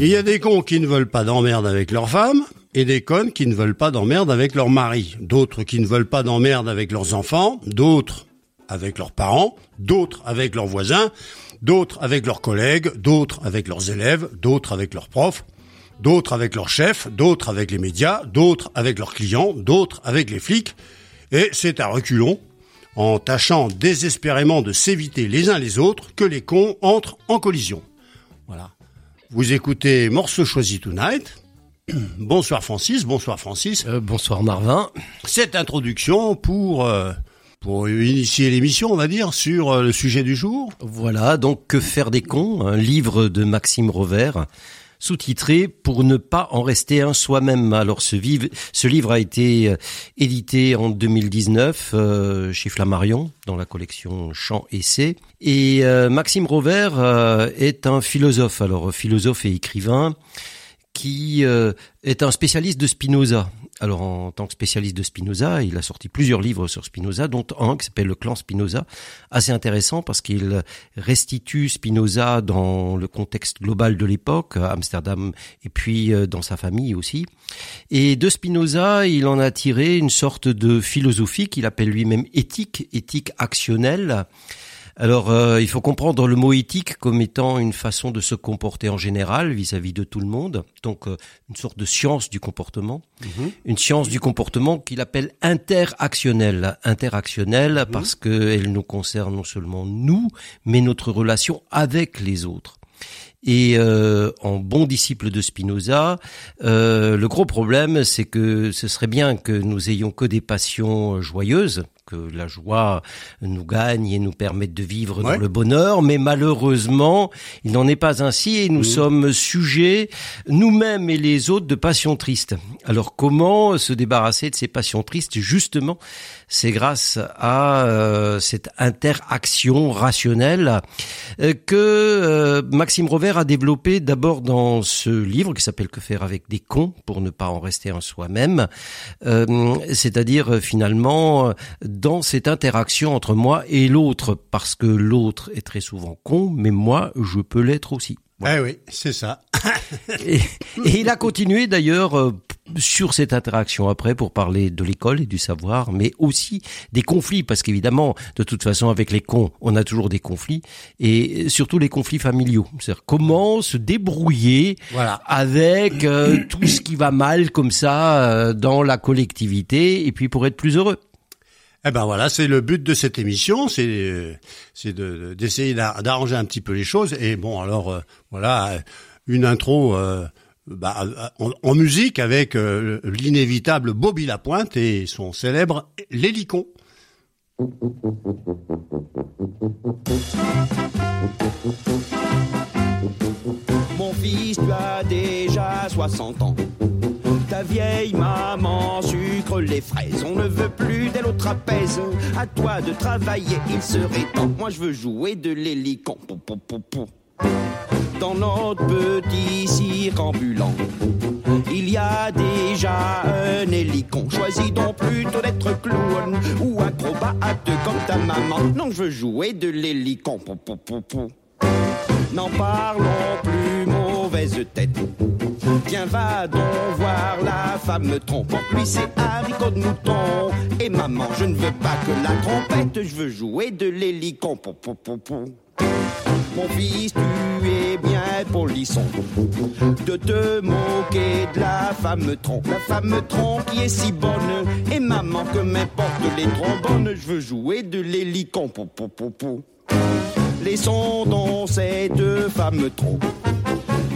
Il y a des cons qui ne veulent pas d'emmerde avec leur femme et des connes qui ne veulent pas d'emmerde avec leur mari. D'autres qui ne veulent pas d'emmerde avec leurs enfants, d'autres avec leurs parents, d'autres avec leurs voisins, d'autres avec leurs collègues, d'autres avec leurs élèves, d'autres avec leurs profs, d'autres avec leurs chefs, d'autres avec les médias, d'autres avec leurs clients, d'autres avec les flics. Et c'est à reculons, en tâchant désespérément de s'éviter les uns les autres, que les cons entrent en collision. Voilà. Vous écoutez Morceau choisi tonight. bonsoir Francis, bonsoir Francis. Euh, bonsoir Marvin. Cette introduction pour euh, pour initier l'émission, on va dire, sur euh, le sujet du jour. Voilà, donc Que faire des cons, un livre de Maxime Rover, sous-titré Pour ne pas en rester un soi-même. Alors ce, livre a été édité en 2019 chez Flammarion dans la collection Chants Essais. Et Maxime Rover est un philosophe, alors philosophe et écrivain qui euh, est un spécialiste de Spinoza. Alors en tant que spécialiste de Spinoza, il a sorti plusieurs livres sur Spinoza, dont un qui s'appelle Le clan Spinoza, assez intéressant parce qu'il restitue Spinoza dans le contexte global de l'époque, Amsterdam et puis euh, dans sa famille aussi. Et de Spinoza, il en a tiré une sorte de philosophie qu'il appelle lui-même éthique, éthique actionnelle alors, euh, il faut comprendre le mot éthique comme étant une façon de se comporter en général vis-à-vis de tout le monde, donc euh, une sorte de science du comportement, mhm. une science du comportement qu'il appelle interactionnelle, interactionnelle mhm. parce qu'elle nous concerne non seulement nous, mais notre relation avec les autres. Et euh, en bon disciple de Spinoza, le gros problème, c'est que ce serait bien que nous ayons que des passions joyeuses, que la joie nous gagne et nous permette de vivre dans le bonheur, mais malheureusement, il n'en est pas ainsi et nous sommes sujets, nous-mêmes et les autres, de passions tristes. Alors comment se débarrasser de ces passions tristes? Justement, c'est grâce à euh, cette interaction rationnelle euh, que euh, Maxime Rover a développé d'abord dans ce livre qui s'appelle Que faire avec des cons pour ne pas en rester en soi-même, c'est-à-dire finalement dans cette interaction entre moi et l'autre, parce que l'autre est très souvent con, mais moi, je peux l'être aussi. Eh oui, c'est ça. et, il a continué d'ailleurs euh, sur cette interaction après pour parler de l'école et du savoir, mais aussi des conflits, parce qu'évidemment, de toute façon, avec les cons, on a toujours des conflits, et surtout les conflits familiaux. C'est-à-dire comment se débrouiller voilà. avec euh, tout ce qui va mal comme ça euh, dans la collectivité, et puis pour être plus heureux. Eh ben voilà, c'est le but de cette émission, c'est c'est d'essayer d'arranger un petit peu les choses. Et bon, alors euh, voilà, une intro euh, bah, en, musique avec euh, l'inévitable Bobby Lapointe et son célèbre L'Hélicon. Mon fils, tu as déjà 60 ans ta vieille maman sucre les fraises. On ne veut plus d'elle au trapèze. À toi de travailler, il serait temps. Moi je veux jouer de l'hélicon. Dans notre petit cirque ambulant, il y a déjà un hélicon. Choisis donc plutôt d'être clown ou acrobate comme ta maman. Non, je veux jouer de l'hélicon. N'en parlons plus, mauvaise tête. Tiens, va donc voir la femme trompante. Lui, c'est haricot de mouton. Et maman, je ne veux pas que la trompette, je veux jouer de l'hélicon. Mon fils, tu es bien polisson de te moquer de la femme tronc. La femme tronc qui est si bonne. Et maman, que m'importe les trombones, je veux jouer de l'hélicon. Laissons donc ces deux femmes troncs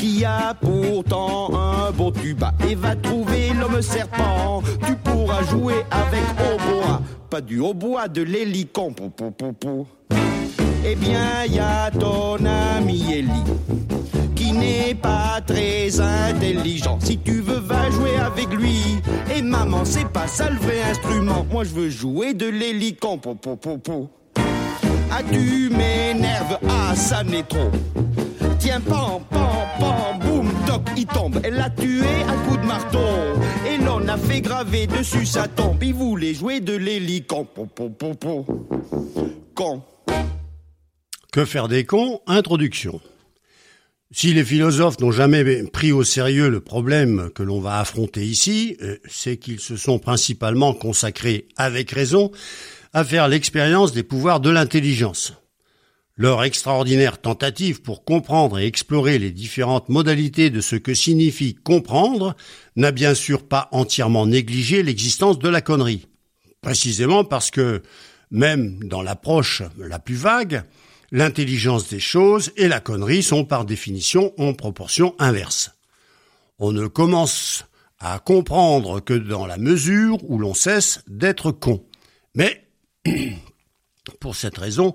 qui a pourtant un beau tuba et va trouver l'homme serpent. Tu pourras jouer avec hautbois, pas du hautbois, de l'hélicon. Eh bien, y a ton ami Eli qui n'est pas très intelligent. Si tu veux, va jouer avec lui. Et maman, c'est pas ça le vrai instrument. Moi, je veux jouer de l'hélicon. Ah, tu m'énerves, ah, ça n'est trop. Tiens, pam, pam, pam, boum, toc, il tombe. Elle l'a tué à coup de marteau. Et l'on a fait graver dessus sa tombe. Il voulait jouer de l'hélicon. Con. Que faire des cons? Introduction. Si les philosophes n'ont jamais pris au sérieux le problème que l'on va affronter ici, euh, c'est qu'ils se sont principalement consacrés, avec raison, à faire l'expérience des pouvoirs de l'intelligence. Leur extraordinaire tentative pour comprendre et explorer les différentes modalités de ce que signifie comprendre n'a bien sûr pas entièrement négligé l'existence de la connerie. Précisément parce que, même dans l'approche la plus vague, l'intelligence des choses et la connerie sont par définition en proportion inverse. On ne commence à comprendre que dans la mesure où l'on cesse d'être con. Mais, pour cette raison,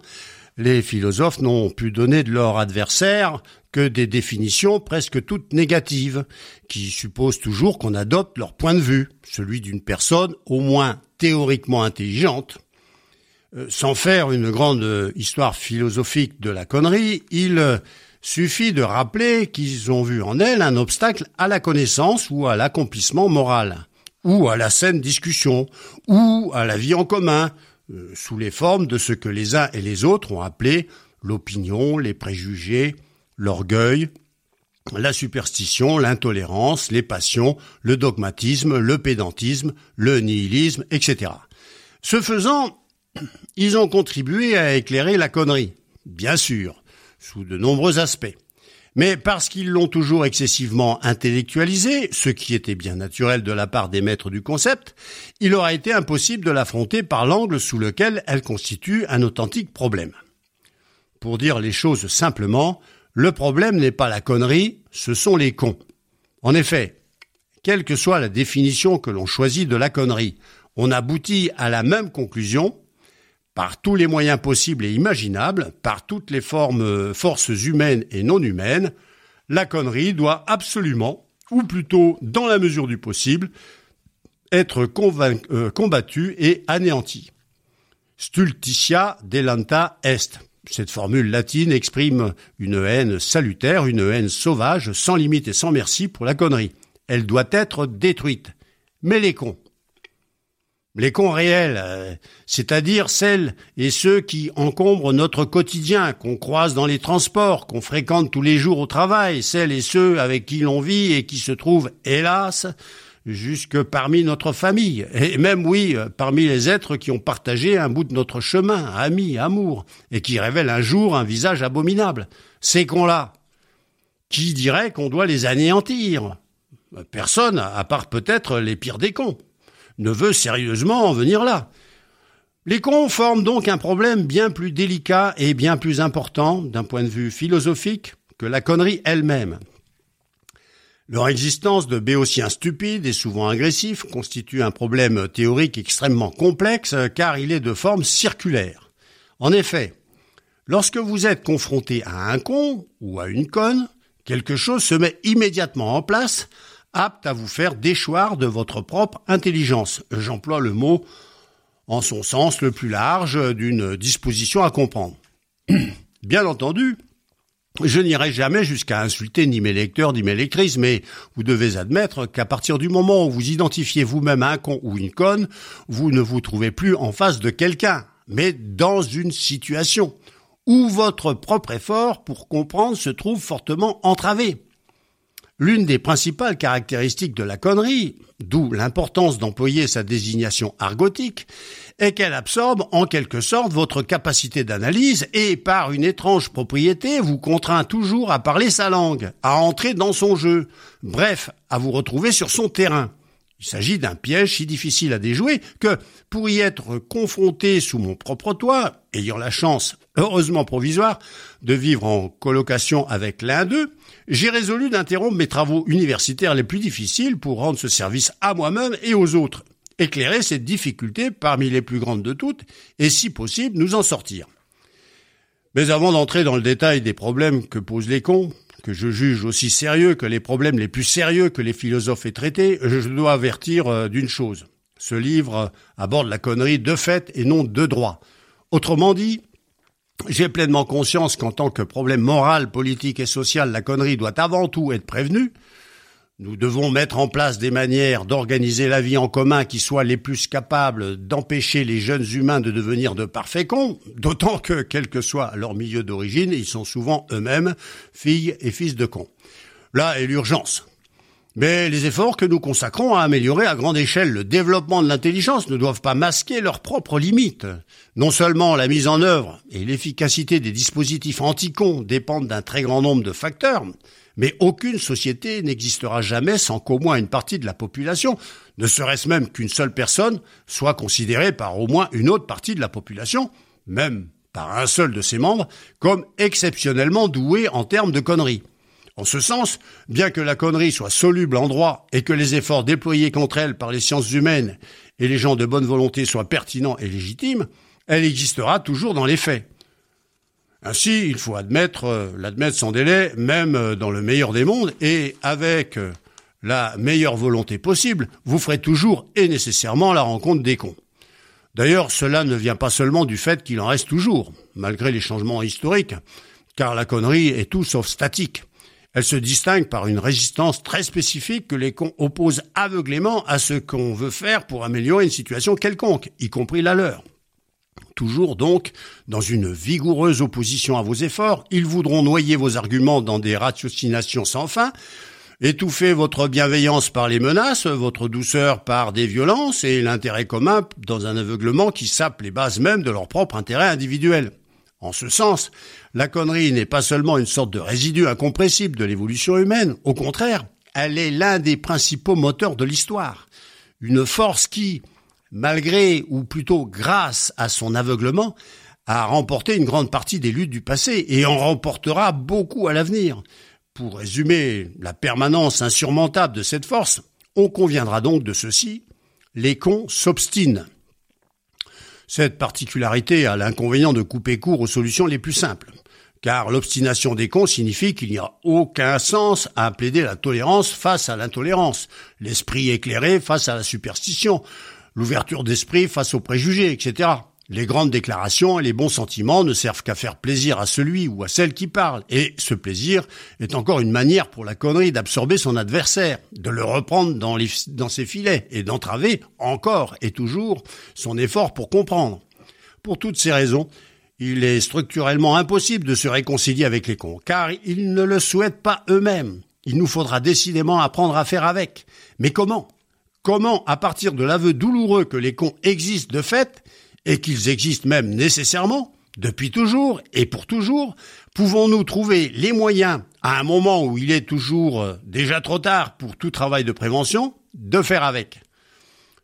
les philosophes n'ont pu donner de leur adversaire que des définitions presque toutes négatives, qui supposent toujours qu'on adopte leur point de vue, celui d'une personne au moins théoriquement intelligente. Euh, sans faire une grande histoire philosophique de la connerie, il suffit de rappeler qu'ils ont vu en elle un obstacle à la connaissance ou à l'accomplissement moral, ou à la saine discussion, ou à la vie en commun, euh, sous les formes de ce que les uns et les autres ont appelé l'opinion, les préjugés, l'orgueil, la superstition, l'intolérance, les passions, le dogmatisme, le pédantisme, le nihilisme, etc. Ce faisant, ils ont contribué à éclairer la connerie, bien sûr, sous de nombreux aspects. Mais parce qu'ils l'ont toujours excessivement intellectualisé, ce qui était bien naturel de la part des maîtres du concept, il aura été impossible de l'affronter par l'angle sous lequel elle constitue un authentique problème. Pour dire les choses simplement, le problème n'est pas la connerie, ce sont les cons. En effet, quelle que soit la définition que l'on choisit de la connerie, on aboutit à la même conclusion, par tous les moyens possibles et imaginables, par toutes les formes, euh, forces humaines et non humaines, la connerie doit absolument, ou plutôt dans la mesure du possible, être euh, combattue et anéantie. Stultitia delanta est. Cette formule latine exprime une haine salutaire, une haine sauvage, sans limite et sans merci pour la connerie. Elle doit être détruite. Mais les cons, les cons réels, euh, c'est-à-dire celles et ceux qui encombrent notre quotidien, qu'on croise dans les transports, qu'on fréquente tous les jours au travail, celles et ceux avec qui l'on vit et qui se trouvent, hélas, jusque parmi notre famille, et même, oui, parmi les êtres qui ont partagé un bout de notre chemin, amis, amour, et qui révèlent un jour un visage abominable. Ces cons-là, qui dirait qu'on doit les anéantir? Personne, à part peut-être les pires des cons ne veut sérieusement en venir là. Les cons forment donc un problème bien plus délicat et bien plus important d'un point de vue philosophique que la connerie elle-même. Leur existence de béotiens stupides et souvent agressifs constitue un problème théorique extrêmement complexe car il est de forme circulaire. En effet, lorsque vous êtes confronté à un con ou à une conne, quelque chose se met immédiatement en place apte à vous faire déchoir de votre propre intelligence. J'emploie le mot en son sens le plus large d'une disposition à comprendre. Bien entendu, je n'irai jamais jusqu'à insulter ni mes lecteurs ni mes lectrices, mais vous devez admettre qu'à partir du moment où vous identifiez vous-même un con ou une conne, vous ne vous trouvez plus en face de quelqu'un, mais dans une situation où votre propre effort pour comprendre se trouve fortement entravé. L'une des principales caractéristiques de la connerie, d'où l'importance d'employer sa désignation argotique, est qu'elle absorbe en quelque sorte votre capacité d'analyse et par une étrange propriété vous contraint toujours à parler sa langue, à entrer dans son jeu, bref, à vous retrouver sur son terrain. Il s'agit d'un piège si difficile à déjouer que, pour y être confronté sous mon propre toit, ayant la chance, heureusement provisoire, de vivre en colocation avec l'un d'eux, j'ai résolu d'interrompre mes travaux universitaires les plus difficiles pour rendre ce service à moi-même et aux autres, éclairer cette difficulté parmi les plus grandes de toutes, et si possible, nous en sortir. Mais avant d'entrer dans le détail des problèmes que posent les cons, que je juge aussi sérieux que les problèmes les plus sérieux que les philosophes aient traités, je dois avertir euh, d'une chose. Ce livre aborde la connerie de fait et non de droit. Autrement dit, j'ai pleinement conscience qu'en tant que problème moral, politique et social, la connerie doit avant tout être prévenue. Nous devons mettre en place des manières d'organiser la vie en commun qui soient les plus capables d'empêcher les jeunes humains de devenir de parfaits cons, d'autant que, quel que soit leur milieu d'origine, ils sont souvent eux-mêmes filles et fils de cons. Là est l'urgence. Mais les efforts que nous consacrons à améliorer à grande échelle le développement de l'intelligence ne doivent pas masquer leurs propres limites. Non seulement la mise en œuvre et l'efficacité des dispositifs anti-cons dépendent d'un très grand nombre de facteurs, mais aucune société n'existera jamais sans qu'au moins une partie de la population, ne serait-ce même qu'une seule personne, soit considérée par au moins une autre partie de la population, même par un seul de ses membres, comme exceptionnellement douée en termes de conneries. En ce sens, bien que la connerie soit soluble en droit et que les efforts déployés contre elle par les sciences humaines et les gens de bonne volonté soient pertinents et légitimes, elle existera toujours dans les faits. Ainsi, il faut admettre, euh, l'admettre sans délai, même euh, dans le meilleur des mondes, et avec euh, la meilleure volonté possible, vous ferez toujours et nécessairement la rencontre des cons. D'ailleurs, cela ne vient pas seulement du fait qu'il en reste toujours, malgré les changements historiques, car la connerie est tout sauf statique. Elle se distingue par une résistance très spécifique que les cons opposent aveuglément à ce qu'on veut faire pour améliorer une situation quelconque, y compris la leur. Toujours donc, dans une vigoureuse opposition à vos efforts, ils voudront noyer vos arguments dans des ratiocinations sans fin, étouffer votre bienveillance par les menaces, votre douceur par des violences et l'intérêt commun dans un aveuglement qui sape les bases mêmes de leur propre intérêt individuel. En ce sens, la connerie n'est pas seulement une sorte de résidu incompressible de l'évolution humaine, au contraire, elle est l'un des principaux moteurs de l'histoire. Une force qui, malgré ou plutôt grâce à son aveuglement, a remporté une grande partie des luttes du passé et en remportera beaucoup à l'avenir. Pour résumer la permanence insurmontable de cette force, on conviendra donc de ceci, les cons s'obstinent. Cette particularité a l'inconvénient de couper court aux solutions les plus simples, car l'obstination des cons signifie qu'il n'y a aucun sens à plaider la tolérance face à l'intolérance, l'esprit éclairé face à la superstition, l'ouverture d'esprit face aux préjugés, etc. Les grandes déclarations et les bons sentiments ne servent qu'à faire plaisir à celui ou à celle qui parle, et ce plaisir est encore une manière pour la connerie d'absorber son adversaire, de le reprendre dans, ses filets et d'entraver encore et toujours son effort pour comprendre. Pour toutes ces raisons, il est structurellement impossible de se réconcilier avec les cons, car ils ne le souhaitent pas eux-mêmes. Il nous faudra décidément apprendre à faire avec. Mais comment? Comment, à partir de l'aveu douloureux que les cons existent de fait, et qu'ils existent même nécessairement, depuis toujours et pour toujours, pouvons-nous trouver les moyens, à un moment où il est toujours euh, déjà trop tard pour tout travail de prévention, de faire avec?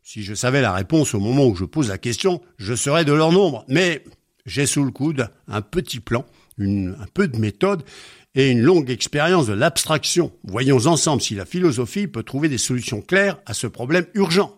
Si je savais la réponse au moment où je pose la question, je serais de leur nombre, mais j'ai sous le coude un petit plan, un peu de méthode, et une longue expérience de l'abstraction. Voyons ensemble si la philosophie peut trouver des solutions claires à ce problème urgent.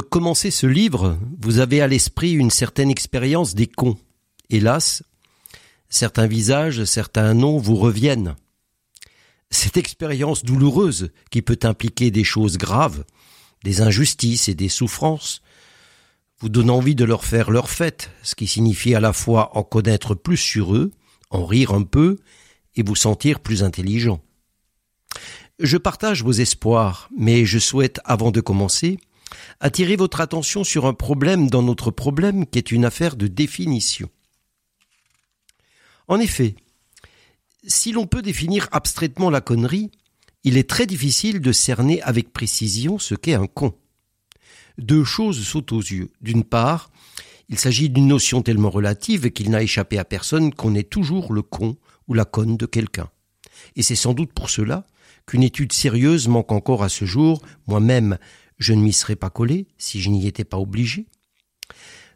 Commencer ce livre, vous avez à l'esprit une certaine expérience des cons. Hélas, certains visages, certains noms vous reviennent. Cette expérience douloureuse qui peut impliquer des choses graves, des injustices et des souffrances, vous donne envie de leur faire leur fête, ce qui signifie à la fois en connaître plus sur eux, en rire un peu et vous sentir plus intelligent. Je partage vos espoirs, mais je souhaite, avant de commencer, attirer votre attention sur un problème dans notre problème qui est une affaire de définition. En effet, si l'on peut définir abstraitement la connerie, il est très difficile de cerner avec précision ce qu'est un con. Deux choses sautent aux yeux. D'une part, il s'agit d'une notion tellement relative qu'il n'a échappé à personne qu'on est toujours le con ou la conne de quelqu'un. Et c'est sans doute pour cela qu'une étude sérieuse manque encore à ce jour. Moi-même, je ne m'y serais pas collé si je n'y étais pas obligé.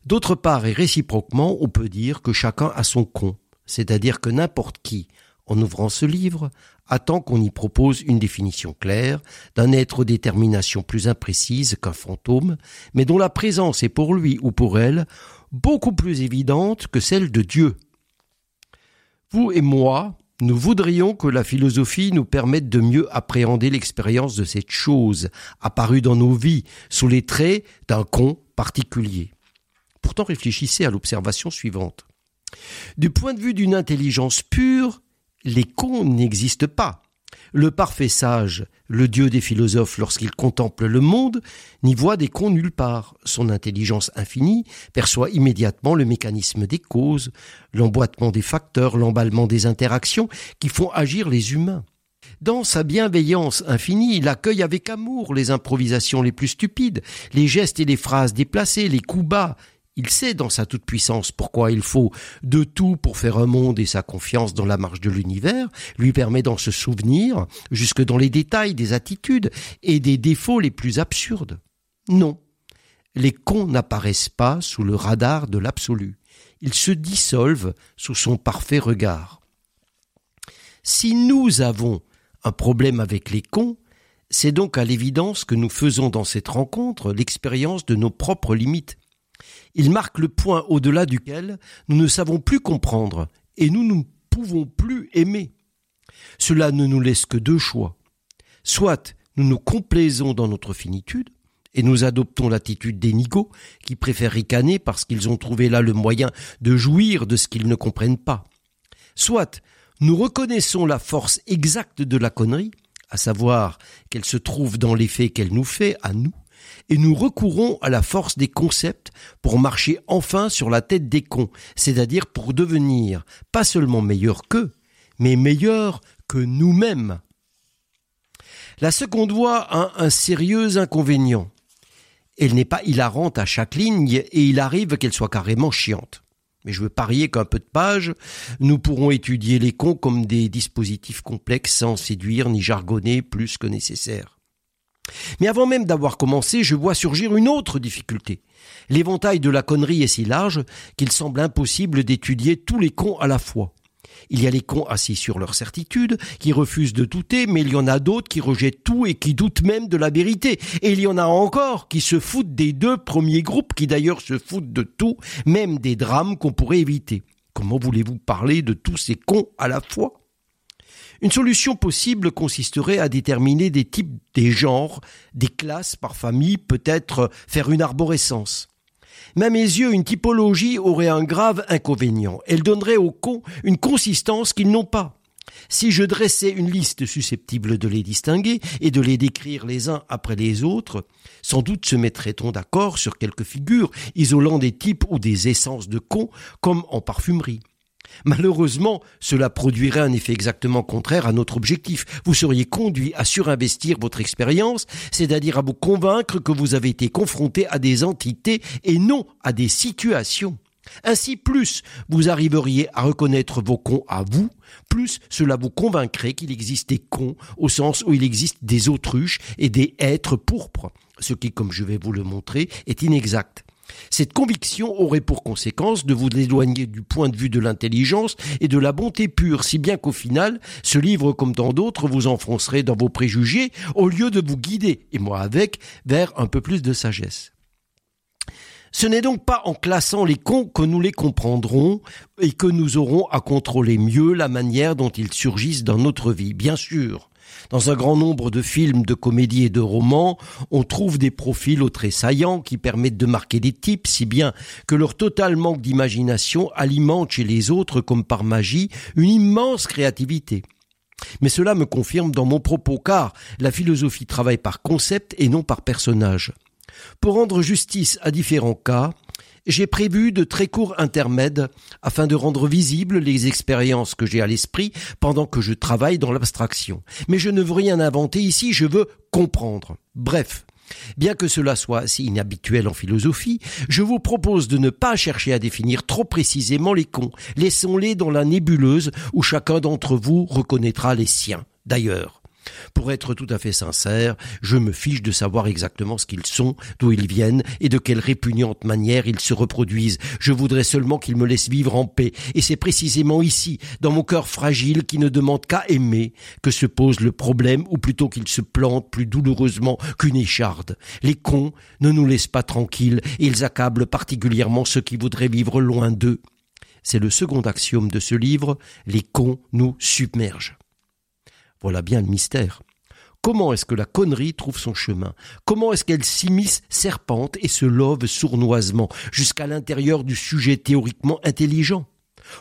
D'autre part, et réciproquement, on peut dire que chacun a son con, c'est-à-dire que n'importe qui, en ouvrant ce livre, attend qu'on y propose une définition claire d'un être aux déterminations plus imprécises qu'un fantôme, mais dont la présence est pour lui ou pour elle beaucoup plus évidente que celle de Dieu. Vous et moi, nous voudrions que la philosophie nous permette de mieux appréhender l'expérience de cette chose apparue dans nos vies sous les traits d'un con particulier. Pourtant réfléchissez à l'observation suivante. Du point de vue d'une intelligence pure, les cons n'existent pas. Le parfait sage, le dieu des philosophes, lorsqu'il contemple le monde, n'y voit des cons nulle part. Son intelligence infinie perçoit immédiatement le mécanisme des causes, l'emboîtement des facteurs, l'emballement des interactions qui font agir les humains. Dans sa bienveillance infinie, il accueille avec amour les improvisations les plus stupides, les gestes et les phrases déplacées, les coups bas il sait dans sa toute-puissance pourquoi il faut de tout pour faire un monde et sa confiance dans la marche de l'univers lui permet d'en se souvenir jusque dans les détails des attitudes et des défauts les plus absurdes. Non, les cons n'apparaissent pas sous le radar de l'absolu. Ils se dissolvent sous son parfait regard. Si nous avons un problème avec les cons, c'est donc à l'évidence que nous faisons dans cette rencontre l'expérience de nos propres limites. Il marque le point au-delà duquel nous ne savons plus comprendre et nous ne pouvons plus aimer. Cela ne nous laisse que deux choix. Soit nous nous complaisons dans notre finitude, et nous adoptons l'attitude des nigauds qui préfèrent ricaner parce qu'ils ont trouvé là le moyen de jouir de ce qu'ils ne comprennent pas. Soit nous reconnaissons la force exacte de la connerie, à savoir qu'elle se trouve dans l'effet qu'elle nous fait à nous, et nous recourons à la force des concepts pour marcher enfin sur la tête des cons, c'est-à-dire pour devenir pas seulement meilleurs qu'eux, mais meilleurs que nous-mêmes. La seconde voie a un sérieux inconvénient. Elle n'est pas hilarante à chaque ligne et il arrive qu'elle soit carrément chiante. Mais je veux parier qu'un peu de pages, nous pourrons étudier les cons comme des dispositifs complexes sans séduire ni jargonner plus que nécessaire. Mais avant même d'avoir commencé, je vois surgir une autre difficulté. L'éventail de la connerie est si large qu'il semble impossible d'étudier tous les cons à la fois. Il y a les cons assis sur leur certitude, qui refusent de douter, mais il y en a d'autres qui rejettent tout et qui doutent même de la vérité. Et il y en a encore qui se foutent des deux premiers groupes, qui d'ailleurs se foutent de tout, même des drames qu'on pourrait éviter. Comment voulez-vous parler de tous ces cons à la fois? Une solution possible consisterait à déterminer des types, des genres, des classes par famille, peut-être faire une arborescence. Mais à mes yeux, une typologie aurait un grave inconvénient. Elle donnerait aux cons une consistance qu'ils n'ont pas. Si je dressais une liste susceptible de les distinguer et de les décrire les uns après les autres, sans doute se mettrait-on d'accord sur quelques figures isolant des types ou des essences de cons, comme en parfumerie. Malheureusement, cela produirait un effet exactement contraire à notre objectif. Vous seriez conduit à surinvestir votre expérience, c'est-à-dire à vous convaincre que vous avez été confronté à des entités et non à des situations. Ainsi, plus vous arriveriez à reconnaître vos cons à vous, plus cela vous convaincrait qu'il existe des cons au sens où il existe des autruches et des êtres pourpres, ce qui, comme je vais vous le montrer, est inexact. Cette conviction aurait pour conséquence de vous éloigner du point de vue de l'intelligence et de la bonté pure, si bien qu'au final, ce livre, comme tant d'autres, vous enfoncerait dans vos préjugés au lieu de vous guider, et moi avec, vers un peu plus de sagesse. Ce n'est donc pas en classant les cons que nous les comprendrons et que nous aurons à contrôler mieux la manière dont ils surgissent dans notre vie. Bien sûr, dans un grand nombre de films, de comédies et de romans, on trouve des profils au traits saillants qui permettent de marquer des types, si bien que leur total manque d'imagination alimente chez les autres, comme par magie, une immense créativité. Mais cela me confirme dans mon propos, car la philosophie travaille par concept et non par personnage. Pour rendre justice à différents cas, j'ai prévu de très courts intermèdes afin de rendre visibles les expériences que j'ai à l'esprit pendant que je travaille dans l'abstraction. Mais je ne veux rien inventer ici, je veux comprendre. Bref, Bien que cela soit si inhabituel en philosophie, je vous propose de ne pas chercher à définir trop précisément les cons. Laissons-les dans la nébuleuse où chacun d'entre vous reconnaîtra les siens. D'ailleurs, pour être tout à fait sincère, je me fiche de savoir exactement ce qu'ils sont, d'où ils viennent et de quelle répugnante manière ils se reproduisent. Je voudrais seulement qu'ils me laissent vivre en paix, et c'est précisément ici, dans mon cœur fragile qui ne demande qu'à aimer, que se pose le problème, ou plutôt qu'il se plante plus douloureusement qu'une écharde. Les cons ne nous laissent pas tranquilles, et ils accablent particulièrement ceux qui voudraient vivre loin d'eux. C'est le second axiome de ce livre, les cons nous submergent. Voilà bien le mystère. Comment est-ce que la connerie trouve son chemin? Comment est-ce qu'elle s'immisce serpente et se love sournoisement jusqu'à l'intérieur du sujet théoriquement intelligent?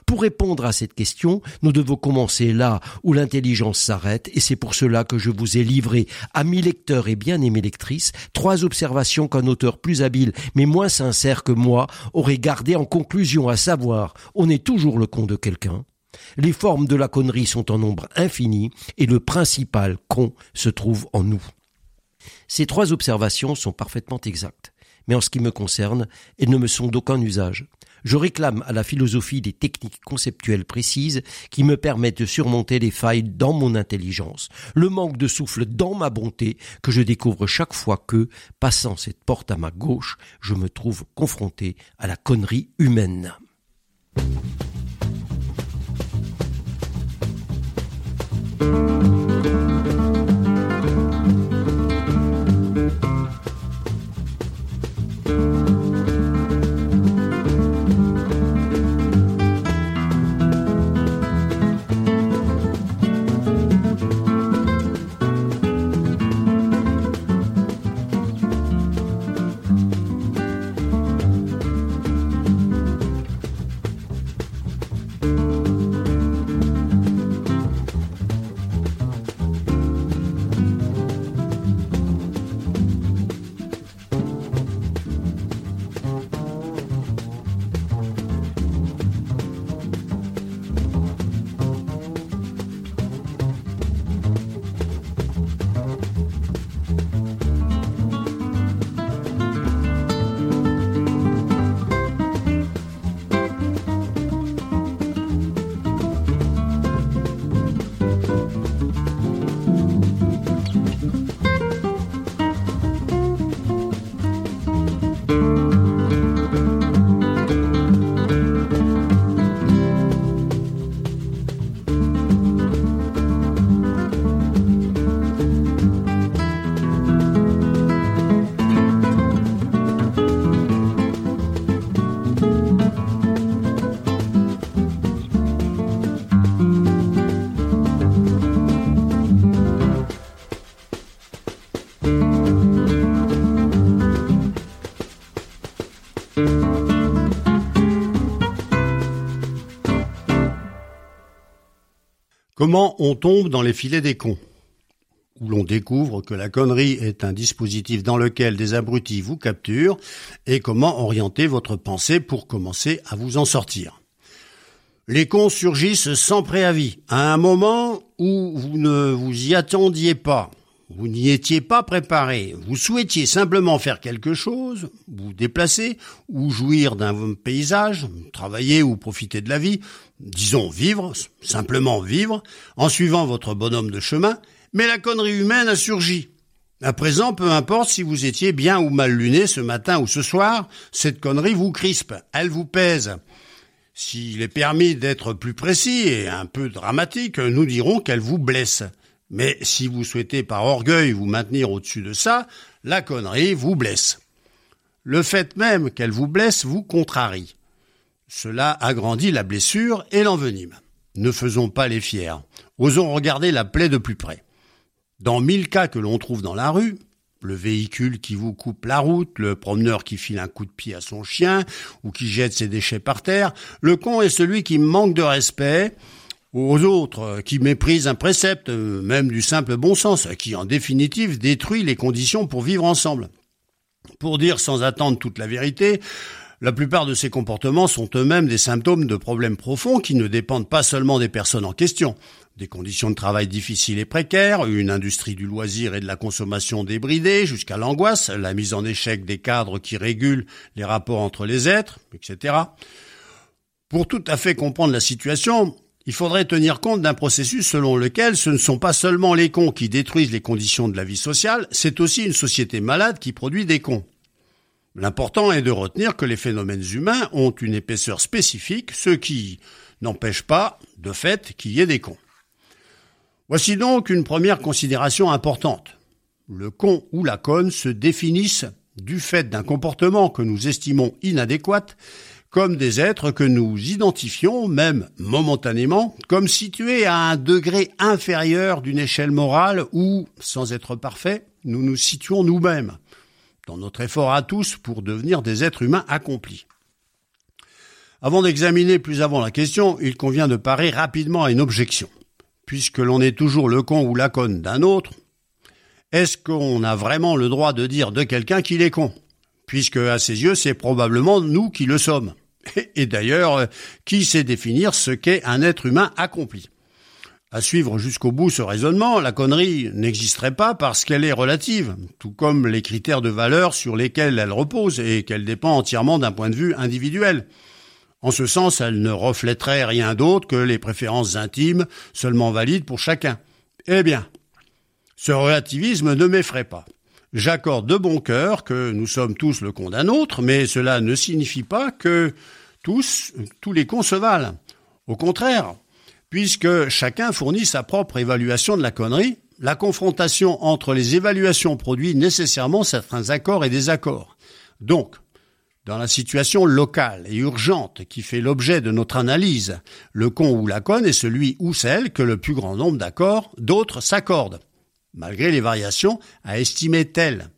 Pour répondre à cette question, nous devons commencer là où l'intelligence s'arrête, et c'est pour cela que je vous ai livré, amis lecteurs et bien-aimés lectrices, trois observations qu'un auteur plus habile, mais moins sincère que moi, aurait gardées en conclusion, à savoir, on est toujours le con de quelqu'un, les formes de la connerie sont en nombre infini et le principal con se trouve en nous. Ces trois observations sont parfaitement exactes, mais en ce qui me concerne, elles ne me sont d'aucun usage. Je réclame à la philosophie des techniques conceptuelles précises qui me permettent de surmonter les failles dans mon intelligence, le manque de souffle dans ma bonté que je découvre chaque fois que, passant cette porte à ma gauche, je me trouve confronté à la connerie humaine. Comment on tombe dans les filets des cons? Où l'on découvre que la connerie est un dispositif dans lequel des abrutis vous capturent et comment orienter votre pensée pour commencer à vous en sortir. Les cons surgissent sans préavis, à un moment où vous ne vous y attendiez pas, vous n'y étiez pas préparé, vous souhaitiez simplement faire quelque chose, vous déplacer, ou jouir d'un paysage, travailler ou profiter de la vie, disons vivre, simplement vivre, en suivant votre bonhomme de chemin, mais la connerie humaine a surgi. À présent, peu importe si vous étiez bien ou mal luné ce matin ou ce soir, cette connerie vous crispe, elle vous pèse. S'il est permis d'être plus précis et un peu dramatique, nous dirons qu'elle vous blesse. Mais si vous souhaitez par orgueil vous maintenir au-dessus de ça, la connerie vous blesse. Le fait même qu'elle vous blesse vous contrarie. Cela agrandit la blessure et l'envenime. Ne faisons pas les fiers. Osons regarder la plaie de plus près. Dans mille cas que l'on trouve dans la rue, le véhicule qui vous coupe la route, le promeneur qui file un coup de pied à son chien ou qui jette ses déchets par terre, le con est celui qui manque de respect aux autres, qui méprise un précepte, même du simple bon sens, qui en définitive détruit les conditions pour vivre ensemble. Pour dire sans attendre toute la vérité, la plupart de ces comportements sont eux-mêmes des symptômes de problèmes profonds qui ne dépendent pas seulement des personnes en question. Des conditions de travail difficiles et précaires, une industrie du loisir et de la consommation débridée jusqu'à l'angoisse, la mise en échec des cadres qui régulent les rapports entre les êtres, etc. Pour tout à fait comprendre la situation, il faudrait tenir compte d'un processus selon lequel ce ne sont pas seulement les cons qui détruisent les conditions de la vie sociale, c'est aussi une société malade qui produit des cons. L'important est de retenir que les phénomènes humains ont une épaisseur spécifique, ce qui n'empêche pas, de fait, qu'il y ait des cons. Voici donc une première considération importante. Le con ou la conne se définissent du fait d'un comportement que nous estimons inadéquat comme des êtres que nous identifions, même momentanément, comme situés à un degré inférieur d'une échelle morale où, sans être parfaits, nous nous situons nous-mêmes dans notre effort à tous pour devenir des êtres humains accomplis. Avant d'examiner plus avant la question, il convient de parer rapidement à une objection. Puisque l'on est toujours le con ou la conne d'un autre, est-ce qu'on a vraiment le droit de dire de quelqu'un qu'il est con? Puisque, à ses yeux, c'est probablement nous qui le sommes. Et d'ailleurs, qui sait définir ce qu'est un être humain accompli? À suivre jusqu'au bout ce raisonnement, la connerie n'existerait pas parce qu'elle est relative, tout comme les critères de valeur sur lesquels elle repose et qu'elle dépend entièrement d'un point de vue individuel. En ce sens, elle ne reflèterait rien d'autre que les préférences intimes, seulement valides pour chacun. Eh bien, ce relativisme ne m'effraie pas. J'accorde de bon cœur que nous sommes tous le con d'un autre, mais cela ne signifie pas que tous, tous les cons se valent. Au contraire, puisque chacun fournit sa propre évaluation de la connerie, la confrontation entre les évaluations produit nécessairement certains accords et désaccords. Donc, dans la situation locale et urgente qui fait l'objet de notre analyse, le con ou la conne est celui ou celle que le plus grand nombre d'accords d'autres s'accordent, malgré les variations à estimer telles.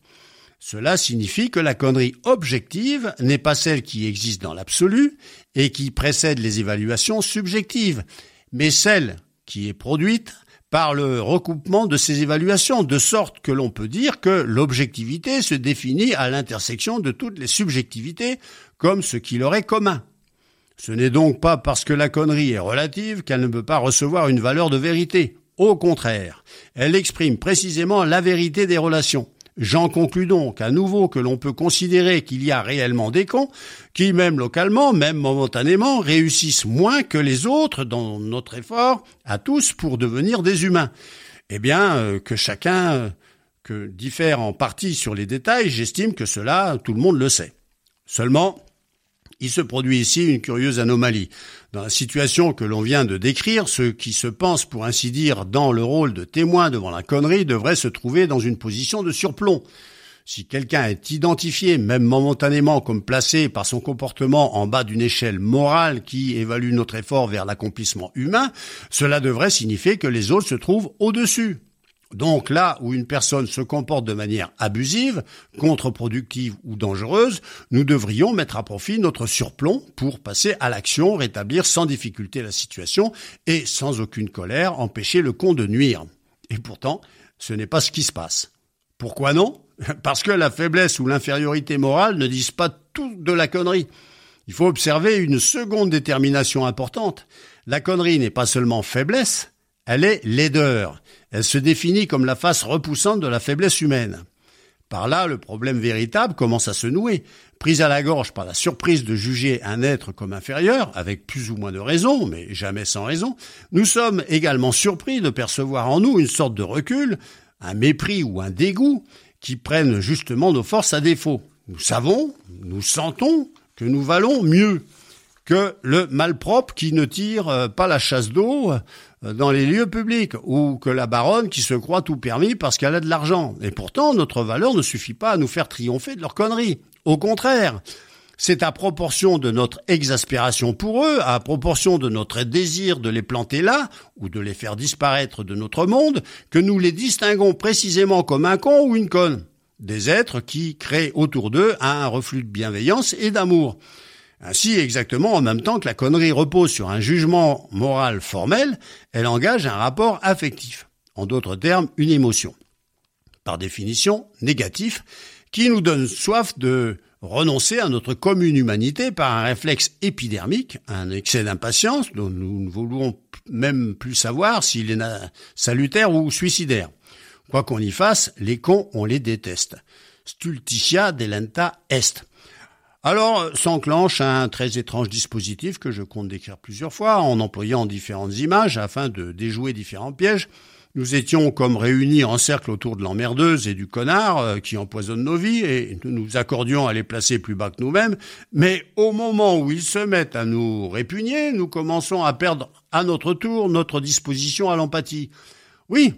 Cela signifie que la connerie objective n'est pas celle qui existe dans l'absolu et qui précède les évaluations subjectives, mais celle qui est produite par le recoupement de ces évaluations, de sorte que l'on peut dire que l'objectivité se définit à l'intersection de toutes les subjectivités comme ce qui leur est commun. Ce n'est donc pas parce que la connerie est relative qu'elle ne peut pas recevoir une valeur de vérité. Au contraire, elle exprime précisément la vérité des relations. J'en conclus donc à nouveau que l'on peut considérer qu'il y a réellement des cons qui, même localement, même momentanément, réussissent moins que les autres dans notre effort à tous pour devenir des humains. Eh bien, euh, que chacun que diffère en partie sur les détails, j'estime que cela, tout le monde le sait. Seulement, il se produit ici une curieuse anomalie. Dans la situation que l'on vient de décrire, ceux qui se pensent, pour ainsi dire, dans le rôle de témoin devant la connerie devraient se trouver dans une position de surplomb. Si quelqu'un est identifié, même momentanément, comme placé par son comportement en bas d'une échelle morale qui évalue notre effort vers l'accomplissement humain, cela devrait signifier que les autres se trouvent au-dessus. Donc là où une personne se comporte de manière abusive, contre-productive ou dangereuse, nous devrions mettre à profit notre surplomb pour passer à l'action, rétablir sans difficulté la situation et sans aucune colère empêcher le con de nuire. Et pourtant, ce n'est pas ce qui se passe. Pourquoi non? Parce que la faiblesse ou l'infériorité morale ne disent pas tout de la connerie. Il faut observer une seconde détermination importante. La connerie n'est pas seulement faiblesse, elle est laideur. Elle se définit comme la face repoussante de la faiblesse humaine. Par là, le problème véritable commence à se nouer. Prise à la gorge par la surprise de juger un être comme inférieur, avec plus ou moins de raison, mais jamais sans raison, nous sommes également surpris de percevoir en nous une sorte de recul, un mépris ou un dégoût qui prennent justement nos forces à défaut. Nous savons, nous sentons que nous valons mieux que le malpropre qui ne tire euh, pas la chasse d'eau dans les lieux publics, ou que la baronne qui se croit tout permis parce qu'elle a de l'argent. Et pourtant, notre valeur ne suffit pas à nous faire triompher de leurs conneries. Au contraire, c'est à proportion de notre exaspération pour eux, à proportion de notre désir de les planter là, ou de les faire disparaître de notre monde, que nous les distinguons précisément comme un con ou une conne. Des êtres qui créent autour d'eux un reflux de bienveillance et d'amour. Ainsi, exactement en même temps que la connerie repose sur un jugement moral formel, elle engage un rapport affectif. En d'autres termes, une émotion. Par définition, négatif, qui nous donne soif de renoncer à notre commune humanité par un réflexe épidermique, un excès d'impatience dont nous ne voulons même plus savoir s'il est salutaire ou suicidaire. Quoi qu'on y fasse, les cons, on les déteste. Stultitia delenta est. Alors s'enclenche un très étrange dispositif que je compte décrire plusieurs fois en employant différentes images afin de déjouer différents pièges nous étions comme réunis en cercle autour de l'emmerdeuse et du connard euh, qui empoisonne nos vies et nous nous accordions à les placer plus bas que nous-mêmes, mais au moment où ils se mettent à nous répugner, nous commençons à perdre à notre tour notre disposition à l'empathie. Oui,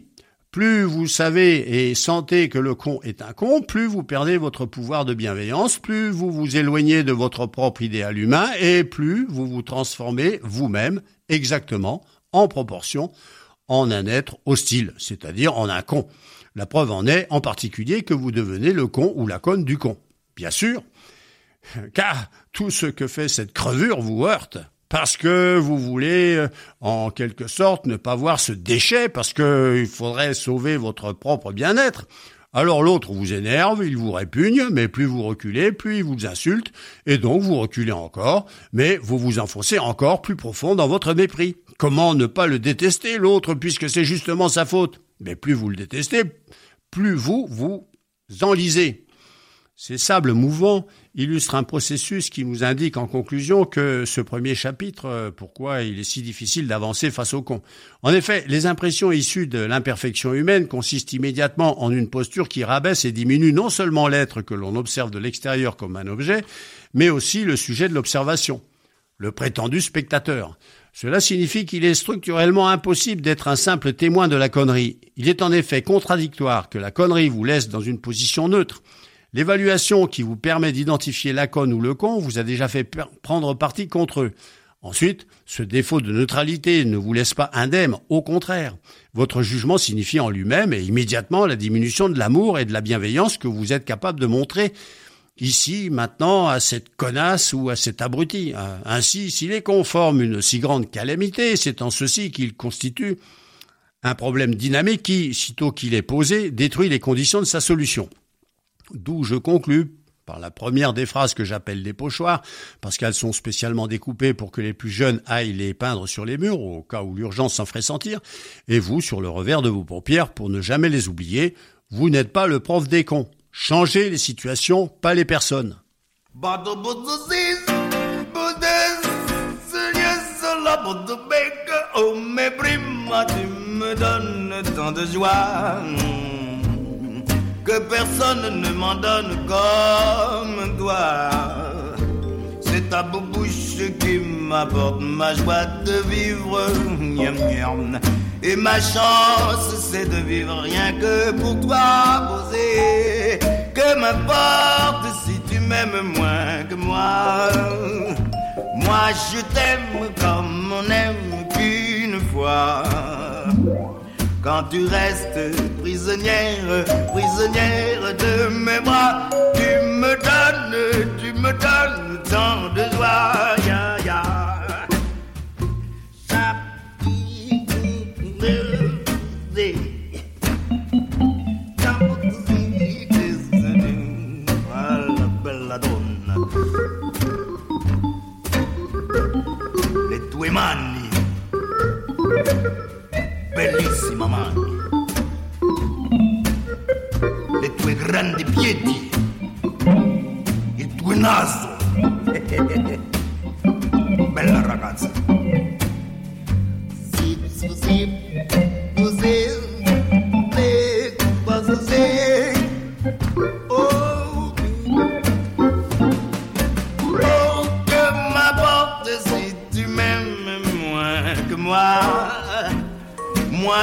plus vous savez et sentez que le con est un con, plus vous perdez votre pouvoir de bienveillance, plus vous vous éloignez de votre propre idéal humain et plus vous vous transformez vous-même exactement en proportion en un être hostile, c'est-à-dire en un con. La preuve en est en particulier que vous devenez le con ou la conne du con. Bien sûr, car tout ce que fait cette crevure vous heurte. Parce que vous voulez, euh, en quelque sorte, ne pas voir ce déchet, parce qu'il faudrait sauver votre propre bien-être. Alors l'autre vous énerve, il vous répugne, mais plus vous reculez, plus il vous insulte, et donc vous reculez encore, mais vous vous enfoncez encore plus profond dans votre mépris. Comment ne pas le détester, l'autre, puisque c'est justement sa faute? Mais plus vous le détestez, plus vous vous enlisez. Ces sables mouvants illustrent un processus qui nous indique en conclusion que ce premier chapitre, euh, pourquoi il est si difficile d'avancer face au con. En effet, les impressions issues de l'imperfection humaine consistent immédiatement en une posture qui rabaisse et diminue non seulement l'être que l'on observe de l'extérieur comme un objet, mais aussi le sujet de l'observation, le prétendu spectateur. Cela signifie qu'il est structurellement impossible d'être un simple témoin de la connerie. Il est en effet contradictoire que la connerie vous laisse dans une position neutre. L'évaluation qui vous permet d'identifier la conne ou le con vous a déjà fait prendre parti contre eux. Ensuite, ce défaut de neutralité ne vous laisse pas indemne, au contraire. Votre jugement signifie en lui-même et immédiatement la diminution de l'amour et de la bienveillance que vous êtes capable de montrer ici, maintenant, à cette connasse ou à cet abruti. Ainsi, s'il est conforme une si grande calamité, c'est en ceci qu'il constitue un problème dynamique qui, sitôt qu'il est posé, détruit les conditions de sa solution. D'où je conclus par la première des phrases que j'appelle des pochoirs, parce qu'elles sont spécialement découpées pour que les plus jeunes aillent les peindre sur les murs, au cas où l'urgence s'en ferait sentir, et vous sur le revers de vos paupières pour ne jamais les oublier, vous n'êtes pas le prof des cons. Changer les situations, pas les personnes. Personne ne m'en donne comme toi. C'est ta bouche qui m'apporte ma joie de vivre. Et ma chance, c'est de vivre rien que pour toi, posé. Que m'importe si tu m'aimes moins que moi. Moi, je t'aime comme on aime qu'une fois. Quand tu restes prisonnière, prisonnière de mes bras, tu me donnes, tu me donnes tant de joie. mani, bellissima mani, le tue grandi piedi, il tuo naso, bella ragazza. Sì, sì, sì,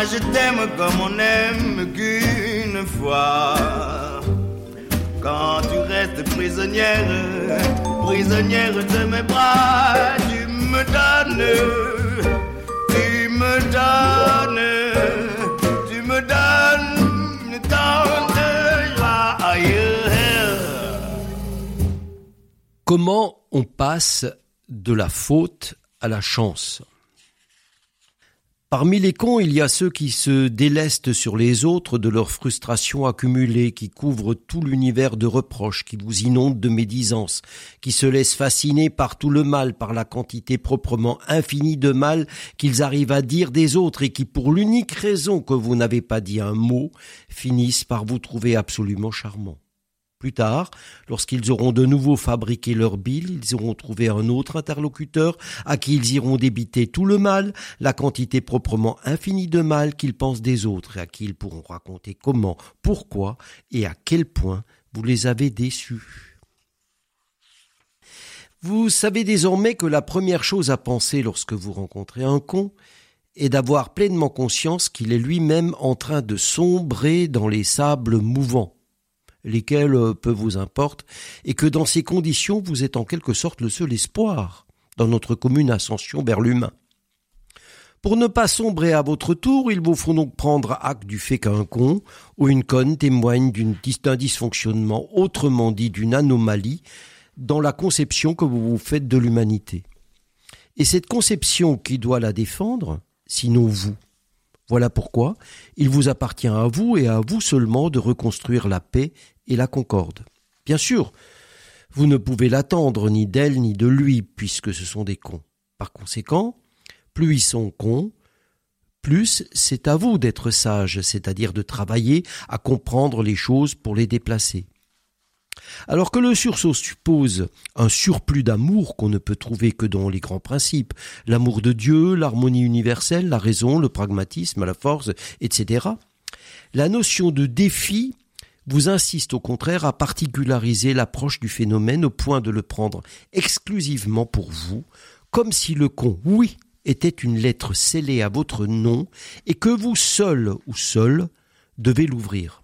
Je t'aime comme on aime qu'une fois. Quand tu restes prisonnière, prisonnière de mes bras, tu me donnes, tu me donnes, tu me donnes tant de joie. Comment on passe de la faute à la chance? Parmi les cons, il y a ceux qui se délestent sur les autres de leurs frustrations accumulées, qui couvrent tout l'univers de reproches, qui vous inondent de médisance, qui se laissent fasciner par tout le mal, par la quantité proprement infinie de mal qu'ils arrivent à dire des autres et qui, pour l'unique raison que vous n'avez pas dit un mot, finissent par vous trouver absolument charmant. Plus tard, lorsqu'ils auront de nouveau fabriqué leur bile, ils auront trouvé un autre interlocuteur à qui ils iront débiter tout le mal, la quantité proprement infinie de mal qu'ils pensent des autres et à qui ils pourront raconter comment, pourquoi et à quel point vous les avez déçus. Vous savez désormais que la première chose à penser lorsque vous rencontrez un con est d'avoir pleinement conscience qu'il est lui-même en train de sombrer dans les sables mouvants lesquels euh, peu vous importent, et que dans ces conditions vous êtes en quelque sorte le seul espoir dans notre commune ascension vers l'humain. Pour ne pas sombrer à votre tour, il vous faut donc prendre acte du fait qu'un con ou une conne témoigne d'un dysfonctionnement, autrement dit d'une anomalie, dans la conception que vous vous faites de l'humanité. Et cette conception qui doit la défendre, sinon vous. Voilà pourquoi il vous appartient à vous et à vous seulement de reconstruire la paix et la concorde. Bien sûr, vous ne pouvez l'attendre ni d'elle ni de lui, puisque ce sont des cons. Par conséquent, plus ils sont cons, plus c'est à vous d'être sage, c'est-à-dire de travailler à comprendre les choses pour les déplacer. Alors que le sursaut suppose un surplus d'amour qu'on ne peut trouver que dans les grands principes, l'amour de Dieu, l'harmonie universelle, la raison, le pragmatisme, la force, etc., la notion de défi vous insiste au contraire à particulariser l'approche du phénomène au point de le prendre exclusivement pour vous, comme si le con oui était une lettre scellée à votre nom et que vous seul ou seul devez l'ouvrir.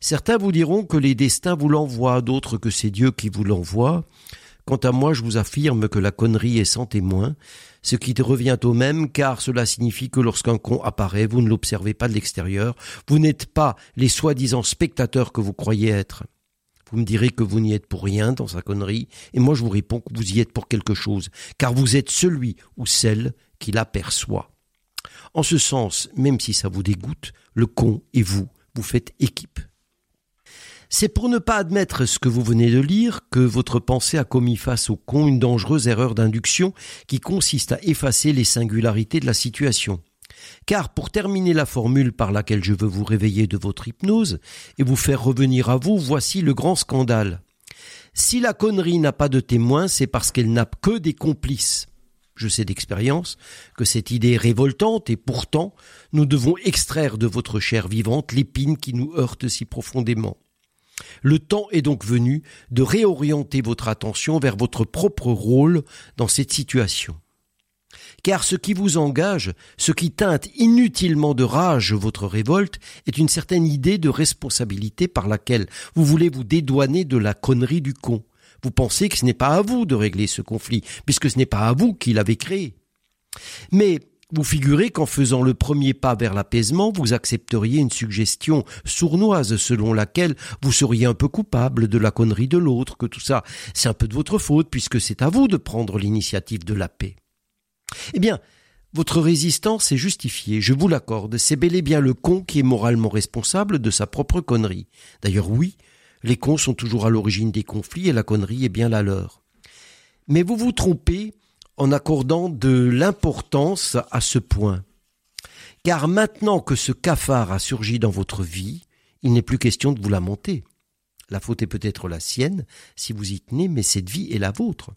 Certains vous diront que les destins vous l'envoient, d'autres que c'est Dieu qui vous l'envoie. Quant à moi, je vous affirme que la connerie est sans témoin, ce qui te revient au même, car cela signifie que lorsqu'un con apparaît, vous ne l'observez pas de l'extérieur, vous n'êtes pas les soi-disant spectateurs que vous croyez être. Vous me direz que vous n'y êtes pour rien dans sa connerie, et moi je vous réponds que vous y êtes pour quelque chose, car vous êtes celui ou celle qui l'aperçoit. En ce sens, même si ça vous dégoûte, le con et vous, vous faites équipe. C'est pour ne pas admettre ce que vous venez de lire que votre pensée a commis face au con une dangereuse erreur d'induction qui consiste à effacer les singularités de la situation. Car pour terminer la formule par laquelle je veux vous réveiller de votre hypnose et vous faire revenir à vous, voici le grand scandale. Si la connerie n'a pas de témoin, c'est parce qu'elle n'a que des complices. Je sais d'expérience que cette idée est révoltante et pourtant nous devons extraire de votre chair vivante l'épine qui nous heurte si profondément. Le temps est donc venu de réorienter votre attention vers votre propre rôle dans cette situation. Car ce qui vous engage, ce qui teinte inutilement de rage votre révolte, est une certaine idée de responsabilité par laquelle vous voulez vous dédouaner de la connerie du con. Vous pensez que ce n'est pas à vous de régler ce conflit, puisque ce n'est pas à vous qui l'avez créé. Mais vous figurez qu'en faisant le premier pas vers l'apaisement, vous accepteriez une suggestion sournoise selon laquelle vous seriez un peu coupable de la connerie de l'autre, que tout ça, c'est un peu de votre faute puisque c'est à vous de prendre l'initiative de la paix. Eh bien, votre résistance est justifiée, je vous l'accorde, c'est bel et bien le con qui est moralement responsable de sa propre connerie. D'ailleurs oui, les cons sont toujours à l'origine des conflits et la connerie est bien la leur. Mais vous vous trompez en accordant de l'importance à ce point. Car maintenant que ce cafard a surgi dans votre vie, il n'est plus question de vous lamenter. La faute est peut-être la sienne si vous y tenez, mais cette vie est la vôtre.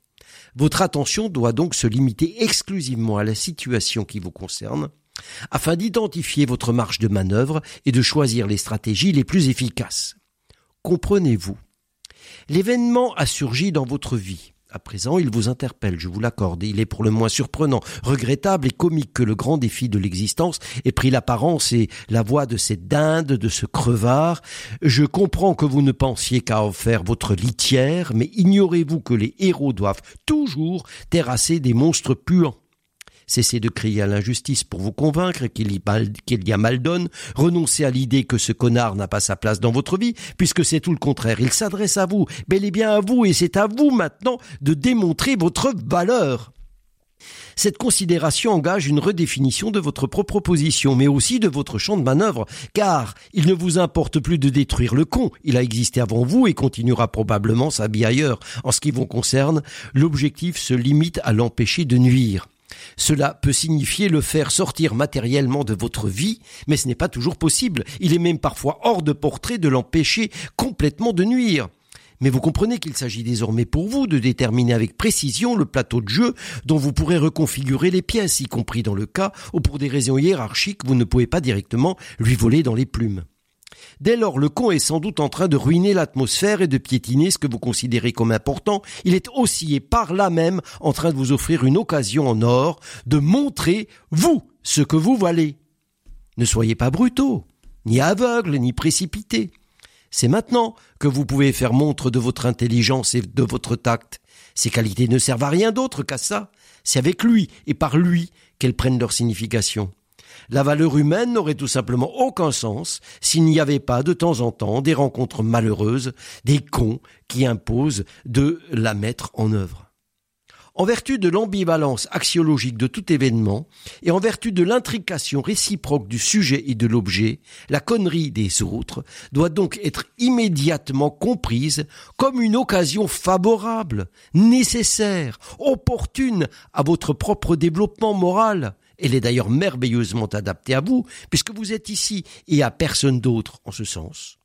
Votre attention doit donc se limiter exclusivement à la situation qui vous concerne, afin d'identifier votre marge de manœuvre et de choisir les stratégies les plus efficaces. Comprenez-vous? L'événement a surgi dans votre vie À présent, il vous interpelle, je vous l'accorde, il est pour le moins surprenant, regrettable et comique que le grand défi de l'existence ait pris l'apparence et la voix de cette dinde, de ce crevard. Je comprends que vous ne pensiez qu'à en faire votre litière, mais ignorez-vous que les héros doivent toujours terrasser des monstres puants Cessez de crier à l'injustice pour vous convaincre qu'il y, a mal donne. Renoncez à l'idée que ce connard n'a pas sa place dans votre vie, puisque c'est tout le contraire. Il s'adresse à vous, bel et bien à vous, et c'est à vous maintenant de démontrer votre valeur. Cette considération engage une redéfinition de votre propre position, mais aussi de votre champ de manœuvre, car il ne vous importe plus de détruire le con, il a existé avant vous et continuera probablement sa vie ailleurs. En ce qui vous concerne, l'objectif se limite à l'empêcher de nuire. Cela peut signifier le faire sortir matériellement de votre vie, mais ce n'est pas toujours possible. Il est même parfois hors de portrait de l'empêcher complètement de nuire. Mais vous comprenez qu'il s'agit désormais pour vous de déterminer avec précision le plateau de jeu dont vous pourrez reconfigurer les pièces, y compris dans le cas où pour des raisons hiérarchiques vous ne pouvez pas directement lui voler dans les plumes. Dès lors, le con est sans doute en train de ruiner l'atmosphère et de piétiner ce que vous considérez comme important. Il est aussi et par là même en train de vous offrir une occasion en or de montrer, vous, ce que vous valez. Ne soyez pas brutaux, ni aveugles, ni précipités. C'est maintenant que vous pouvez faire montre de votre intelligence et de votre tact. Ces qualités ne servent à rien d'autre qu'à ça. C'est avec lui et par lui qu'elles prennent leur signification. La valeur humaine n'aurait tout simplement aucun sens s'il n'y avait pas de temps en temps des rencontres malheureuses, des cons qui imposent de la mettre en œuvre. En vertu de l'ambivalence axiologique de tout événement, et en vertu de l'intrication réciproque du sujet et de l'objet, la connerie des autres doit donc être immédiatement comprise comme une occasion favorable, nécessaire, opportune à votre propre développement moral, elle est d'ailleurs merveilleusement adaptée à vous, puisque vous êtes ici et à personne d'autre en ce sens.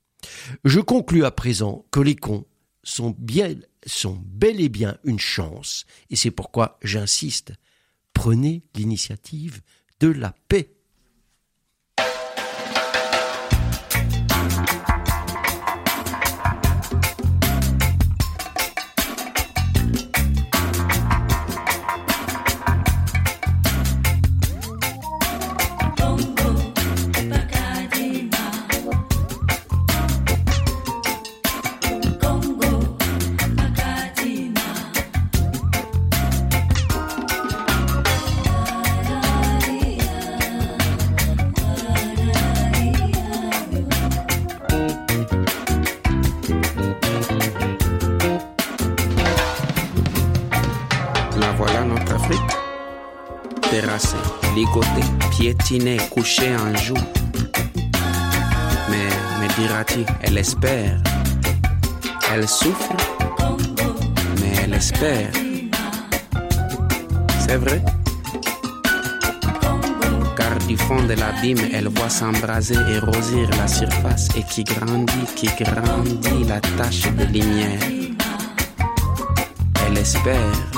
Je conclus à présent que les cons sont sont bel et bien une chance, et c'est pourquoi j'insiste. Prenez l'initiative de la paix. Piétinée, couchée en joue. Mais, me dira-t-il, elle espère. Elle souffre, mais elle espère. C'est vrai? Car du fond de l'abîme, elle voit s'embraser et rosir la surface et qui grandit, qui grandit la tache de lumière. Elle espère.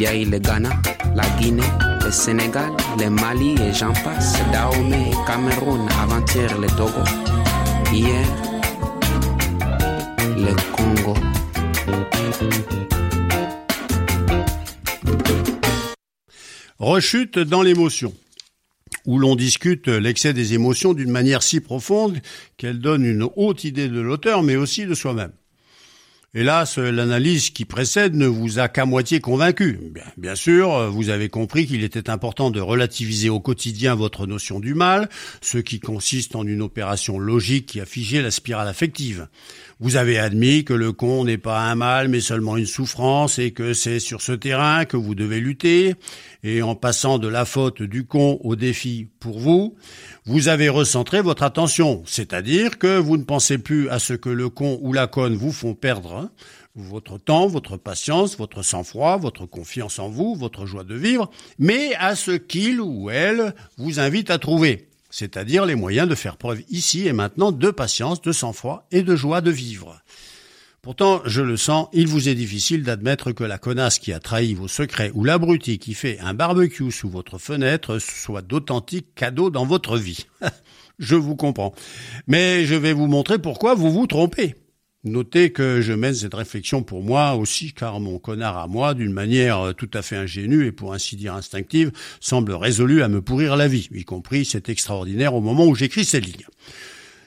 Il y a eu le Ghana, la Guinée, le Sénégal, le Mali et j'en passe. Dahomey, Cameroun, avant-hier le Togo. Hier, le Congo. Rechute dans l'émotion où l'on discute l'excès des émotions d'une manière si profonde qu'elle donne une haute idée de l'auteur, mais aussi de soi-même. Hélas, l'analyse qui précède ne vous a qu'à moitié convaincu. Bien, sûr, vous avez compris qu'il était important de relativiser au quotidien votre notion du mal, ce qui consiste en une opération logique qui a figé la spirale affective. Vous avez admis que le con n'est pas un mal, mais seulement une souffrance, et que c'est sur ce terrain que vous devez lutter, et en passant de la faute du con au défi pour vous, vous avez recentré votre attention, c'est-à-dire que vous ne pensez plus à ce que le con ou la conne vous font perdre, hein, votre temps, votre patience, votre sang-froid, votre confiance en vous, votre joie de vivre, mais à ce qu'il ou elle vous invite à trouver c'est-à-dire les moyens de faire preuve ici et maintenant de patience, de sang-froid et de joie de vivre. Pourtant, je le sens, il vous est difficile d'admettre que la connasse qui a trahi vos secrets ou l'abruti qui fait un barbecue sous votre fenêtre soit d'authentiques cadeaux dans votre vie. je vous comprends. Mais je vais vous montrer pourquoi vous vous trompez. Notez que je mène cette réflexion pour moi aussi, car mon connard à moi, d'une manière tout à fait ingénue et pour ainsi dire instinctive, semble résolu à me pourrir la vie, y compris cet extraordinaire au moment où j'écris ces lignes.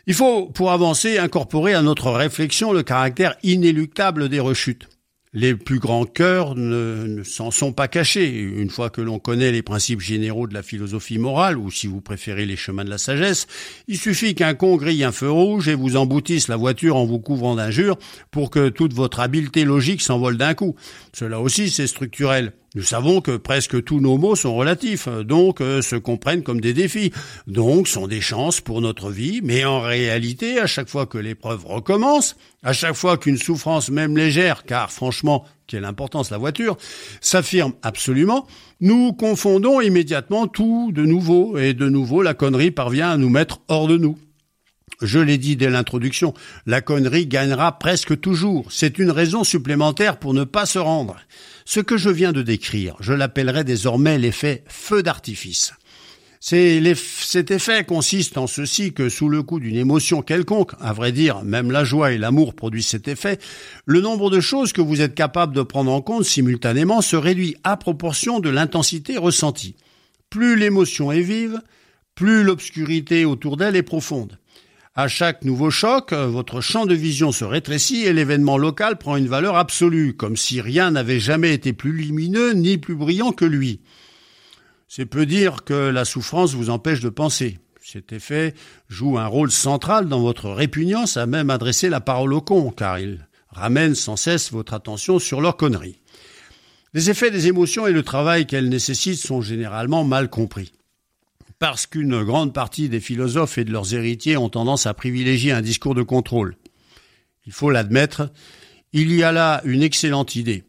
Il faut, pour avancer, incorporer à notre réflexion le caractère inéluctable des rechutes. Les plus grands cœurs ne, s'en sont pas cachés. Une fois que l'on connaît les principes généraux de la philosophie morale, ou si vous préférez les chemins de la sagesse, il suffit qu'un con grille un feu rouge et vous emboutisse la voiture en vous couvrant d'injures pour que toute votre habileté logique s'envole d'un coup. Cela aussi, c'est structurel. Nous savons que presque tous nos mots sont relatifs, donc euh, se comprennent comme des défis, donc sont des chances pour notre vie, mais en réalité, à chaque fois que l'épreuve recommence, à chaque fois qu'une souffrance même légère, car franchement, quelle importance la voiture, s'affirme absolument, nous confondons immédiatement tout de nouveau, et de nouveau la connerie parvient à nous mettre hors de nous. Je l'ai dit dès l'introduction, la connerie gagnera presque toujours. C'est une raison supplémentaire pour ne pas se rendre. Ce que je viens de décrire, je l'appellerai désormais l'effet feu d'artifice. cet effet consiste en ceci que sous le coup d'une émotion quelconque, à vrai dire, même la joie et l'amour produisent cet effet, le nombre de choses que vous êtes capable de prendre en compte simultanément se réduit à proportion de l'intensité ressentie. Plus l'émotion est vive, plus l'obscurité autour d'elle est profonde. À chaque nouveau choc, euh, votre champ de vision se rétrécit et l'événement local prend une valeur absolue, comme si rien n'avait jamais été plus lumineux ni plus brillant que lui. C'est peu dire que la souffrance vous empêche de penser. Cet effet joue un rôle central dans votre répugnance à même adresser la parole aux cons, car il ramène sans cesse votre attention sur leurs conneries. Les effets des émotions et le travail qu'elles nécessitent sont généralement mal compris parce qu'une grande partie des philosophes et de leurs héritiers ont tendance à privilégier un discours de contrôle. Il faut l'admettre, il y a là une excellente idée.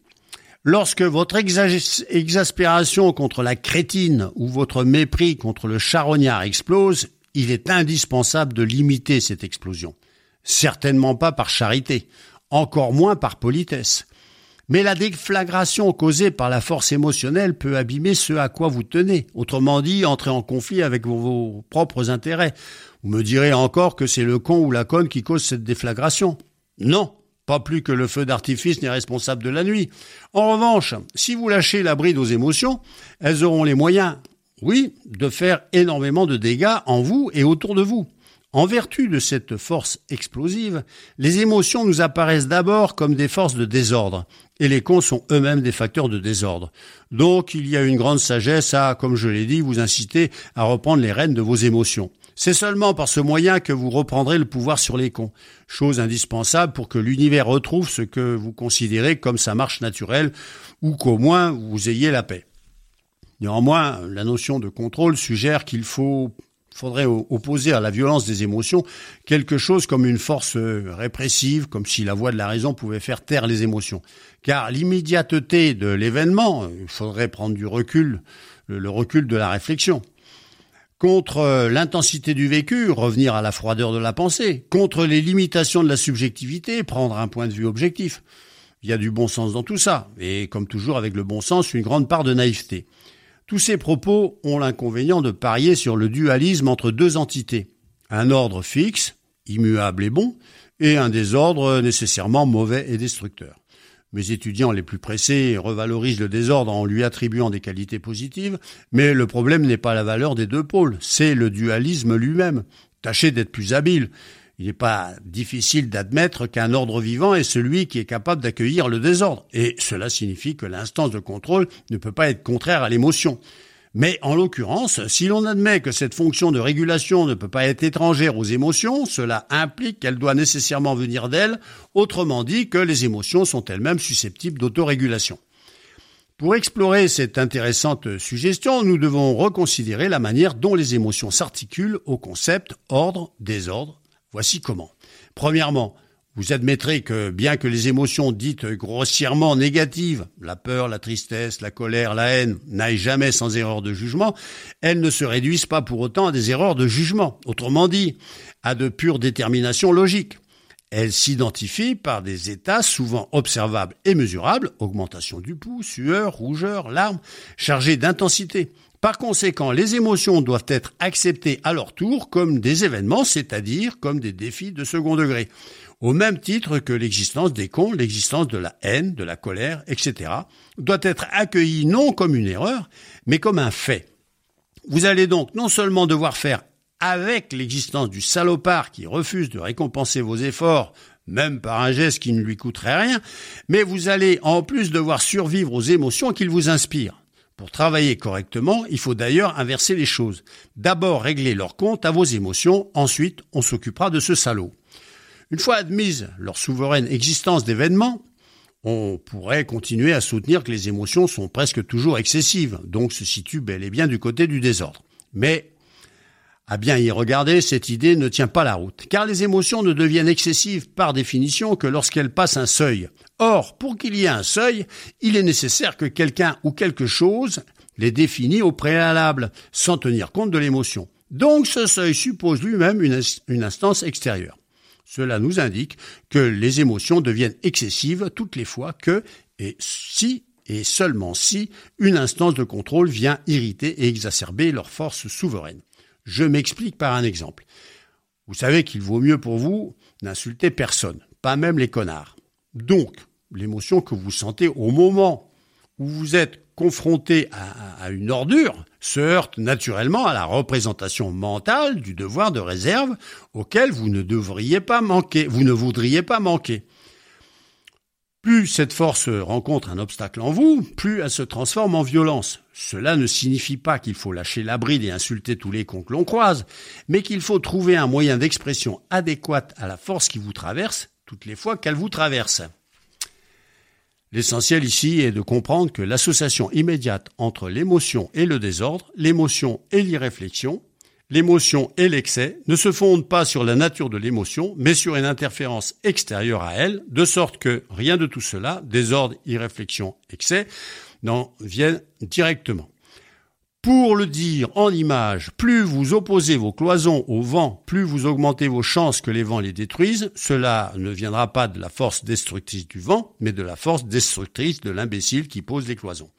Lorsque votre exaspération contre la crétine ou votre mépris contre le charognard explose, il est indispensable de limiter cette explosion. Certainement pas par charité, encore moins par politesse. Mais la déflagration causée par la force émotionnelle peut abîmer ce à quoi vous tenez. Autrement dit, entrer en conflit avec vos, propres intérêts. Vous me direz encore que c'est le con ou la conne qui cause cette déflagration. Non, pas plus que le feu d'artifice n'est responsable de la nuit. En revanche, si vous lâchez la bride aux émotions, elles auront les moyens, oui, de faire énormément de dégâts en vous et autour de vous. En vertu de cette force explosive, les émotions nous apparaissent d'abord comme des forces de désordre, et les cons sont eux-mêmes des facteurs de désordre. Donc il y a une grande sagesse à, comme je l'ai dit, vous inciter à reprendre les rênes de vos émotions. C'est seulement par ce moyen que vous reprendrez le pouvoir sur les cons, chose indispensable pour que l'univers retrouve ce que vous considérez comme sa marche naturelle, ou qu'au moins vous ayez la paix. Néanmoins, la notion de contrôle suggère qu'il faut faudrait opposer à la violence des émotions quelque chose comme une force euh, répressive, comme si la voix de la raison pouvait faire taire les émotions. Car l'immédiateté de l'événement, il faudrait prendre du recul, le recul de la réflexion. Contre euh, l'intensité du vécu, revenir à la froideur de la pensée. Contre les limitations de la subjectivité, prendre un point de vue objectif. Il y a du bon sens dans tout ça, et comme toujours avec le bon sens, une grande part de naïveté. Tous ces propos ont l'inconvénient de parier sur le dualisme entre deux entités. Un ordre fixe, immuable et bon, et un désordre nécessairement mauvais et destructeur. Mes étudiants les plus pressés revalorisent le désordre en lui attribuant des qualités positives, mais le problème n'est pas la valeur des deux pôles, c'est le dualisme lui-même. Tâchez d'être plus habile. Il n'est pas difficile d'admettre qu'un ordre vivant est celui qui est capable d'accueillir le désordre, et cela signifie que l'instance de contrôle ne peut pas être contraire à l'émotion. Mais en l'occurrence, si l'on admet que cette fonction de régulation ne peut pas être étrangère aux émotions, cela implique qu'elle doit nécessairement venir d'elles, autrement dit que les émotions sont elles-mêmes susceptibles d'autorégulation. Pour explorer cette intéressante suggestion, nous devons reconsidérer la manière dont les émotions s'articulent au concept ordre, désordre, Voici comment. Premièrement, vous admettrez que bien que les émotions dites grossièrement négatives, la peur, la tristesse, la colère, la haine, n'aillent jamais sans erreur de jugement, elles ne se réduisent pas pour autant à des erreurs de jugement, autrement dit, à de pures déterminations logiques. Elle s'identifie par des états souvent observables et mesurables, augmentation du pouls, sueur, rougeur, larmes, chargées d'intensité. Par conséquent, les émotions doivent être acceptées à leur tour comme des événements, c'est-à-dire comme des défis de second degré, au même titre que l'existence des cons, l'existence de la haine, de la colère, etc., doit être accueillie non comme une erreur, mais comme un fait. Vous allez donc non seulement devoir faire avec l'existence du salopard qui refuse de récompenser vos efforts, même par un geste qui ne lui coûterait rien, mais vous allez en plus devoir survivre aux émotions qu'il vous inspire. Pour travailler correctement, il faut d'ailleurs inverser les choses. D'abord régler leur compte à vos émotions, ensuite on s'occupera de ce salaud. Une fois admise leur souveraine existence d'événements, on pourrait continuer à soutenir que les émotions sont presque toujours excessives, donc se situent bel et bien du côté du désordre. Mais à bien y regarder, cette idée ne tient pas la route, car les émotions ne deviennent excessives par définition que lorsqu'elles passent un seuil. Or, pour qu'il y ait un seuil, il est nécessaire que quelqu'un ou quelque chose les définisse au préalable, sans tenir compte de l'émotion. Donc ce seuil suppose lui-même une, une, instance extérieure. Cela nous indique que les émotions deviennent excessives toutes les fois que, et si et seulement si, une instance de contrôle vient irriter et exacerber leur force souveraine. Je m'explique par un exemple. Vous savez qu'il vaut mieux pour vous n'insulter personne, pas même les connards. Donc, l'émotion que vous sentez au moment où vous êtes confronté à, une ordure se heurte naturellement à la représentation mentale du devoir de réserve auquel vous ne devriez pas manquer, vous ne voudriez pas manquer. Plus cette force rencontre un obstacle en vous, plus elle se transforme en violence. Cela ne signifie pas qu'il faut lâcher la bride et insulter tous les cons que l'on croise, mais qu'il faut trouver un moyen d'expression adéquat à la force qui vous traverse toutes les fois qu'elle vous traverse. L'essentiel ici est de comprendre que l'association immédiate entre l'émotion et le désordre, l'émotion et l'irréflexion, l'émotion et l'excès ne se fondent pas sur la nature de l'émotion, mais sur une interférence extérieure à elle, de sorte que rien de tout cela, désordre, irréflexion, excès, n'en viennent directement. Pour le dire en image, plus vous opposez vos cloisons au vent, plus vous augmentez vos chances que les vents les détruisent. Cela ne viendra pas de la force destructrice du vent, mais de la force destructrice de l'imbécile qui pose les cloisons.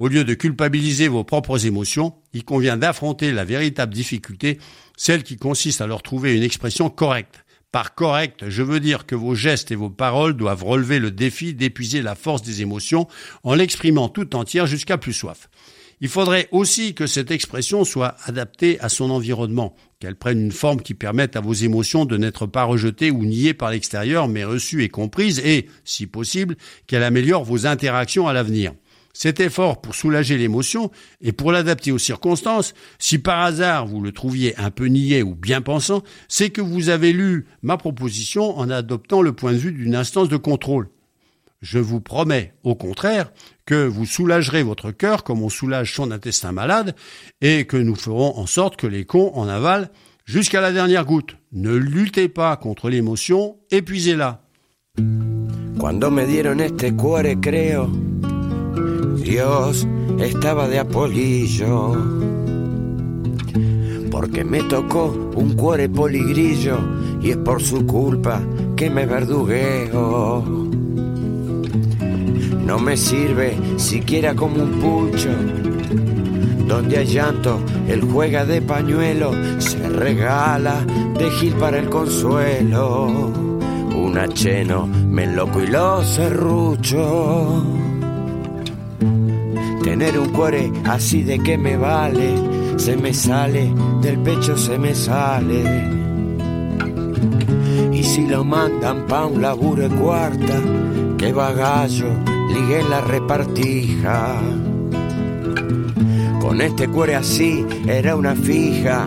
Au lieu de culpabiliser vos propres émotions, il convient d'affronter la véritable difficulté, celle qui consiste à leur trouver une expression correcte. Par correct, je veux dire que vos gestes et vos paroles doivent relever le défi d'épuiser la force des émotions en l'exprimant tout entière jusqu'à plus soif. Il faudrait aussi que cette expression soit adaptée à son environnement, qu'elle prenne une forme qui permette à vos émotions de n'être pas rejetées ou niées par l'extérieur, mais reçues et comprises, et, si possible, qu'elle améliore vos interactions à l'avenir. Cet effort pour soulager l'émotion et pour l'adapter aux circonstances, si par hasard vous le trouviez un peu niais ou bien pensant, c'est que vous avez lu ma proposition en adoptant le point de vue d'une instance de contrôle. Je vous promets, au contraire, que vous soulagerez votre cœur comme on soulage son intestin malade et que nous ferons en sorte que les cons en avalent jusqu'à la dernière goutte. Ne luttez pas contre l'émotion, épuisez-la. Dios estaba de apolillo, porque me tocó un cuore poligrillo y es por su culpa que me verdugueo. No me sirve siquiera como un pucho, donde hay llanto, él juega de pañuelo, se regala de gil para el consuelo. Un acheno, me loco y lo serrucho. Tener un cuore así de que me vale, se me sale, del pecho se me sale. Y si lo mandan pa' un laburo de cuarta, que bagallo, ligue la repartija. Con este cuore así era una fija,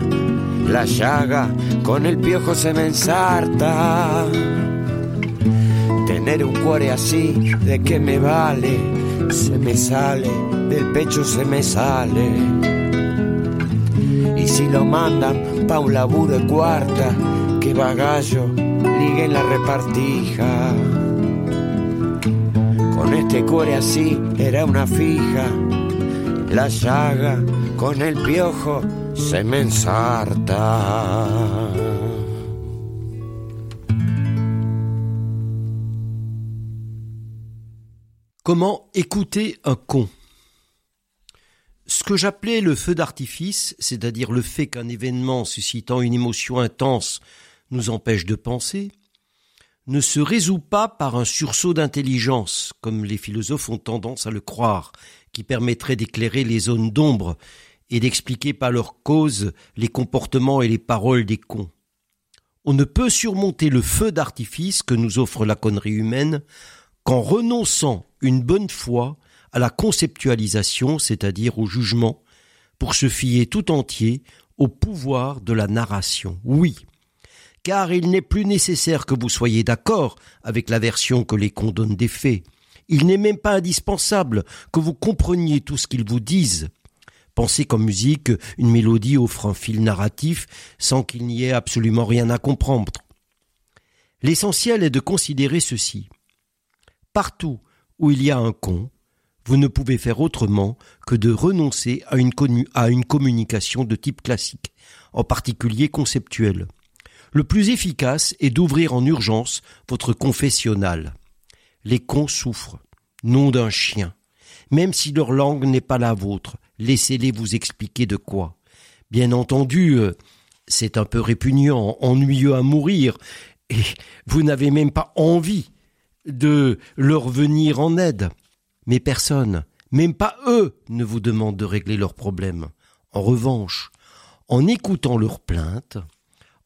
la llaga con el piojo se me ensarta. Tener un cuore así, de que me vale, se me sale del pecho se me sale. Y si lo mandan pa' un laburo de cuarta, que bagallo, liguen la repartija. Con este core así era una fija, la llaga con el piojo se me ensarta. Comment écouter un con Ce que j'appelais le feu d'artifice, c'est-à-dire le fait qu'un événement suscitant une émotion intense nous empêche de penser, ne se résout pas par un sursaut d'intelligence, comme les philosophes ont tendance à le croire, qui permettrait d'éclairer les zones d'ombre et d'expliquer par leur cause les comportements et les paroles des cons. On ne peut surmonter le feu d'artifice que nous offre la connerie humaine qu'en renonçant une bonne fois à la conceptualisation, c'est-à-dire au jugement, pour se fier tout entier au pouvoir de la narration. Oui, car il n'est plus nécessaire que vous soyez d'accord avec la version que les condonne des faits. Il n'est même pas indispensable que vous compreniez tout ce qu'ils vous disent. Pensez qu'en musique, une mélodie offre un fil narratif sans qu'il n'y ait absolument rien à comprendre. L'essentiel est de considérer ceci. Partout où il y a un con, vous ne pouvez faire autrement que de renoncer à une, communication de type classique, en particulier conceptuelle. Le plus efficace est d'ouvrir en urgence votre confessionnal. Les cons souffrent, nom d'un chien. Même si leur langue n'est pas la vôtre, laissez-les vous expliquer de quoi. Bien entendu, euh, c'est un peu répugnant, ennuyeux à mourir, et vous n'avez même pas envie de leur venir en aide. Mais personne, même pas eux, ne vous demande de régler leurs problèmes. En revanche, en écoutant leurs plaintes,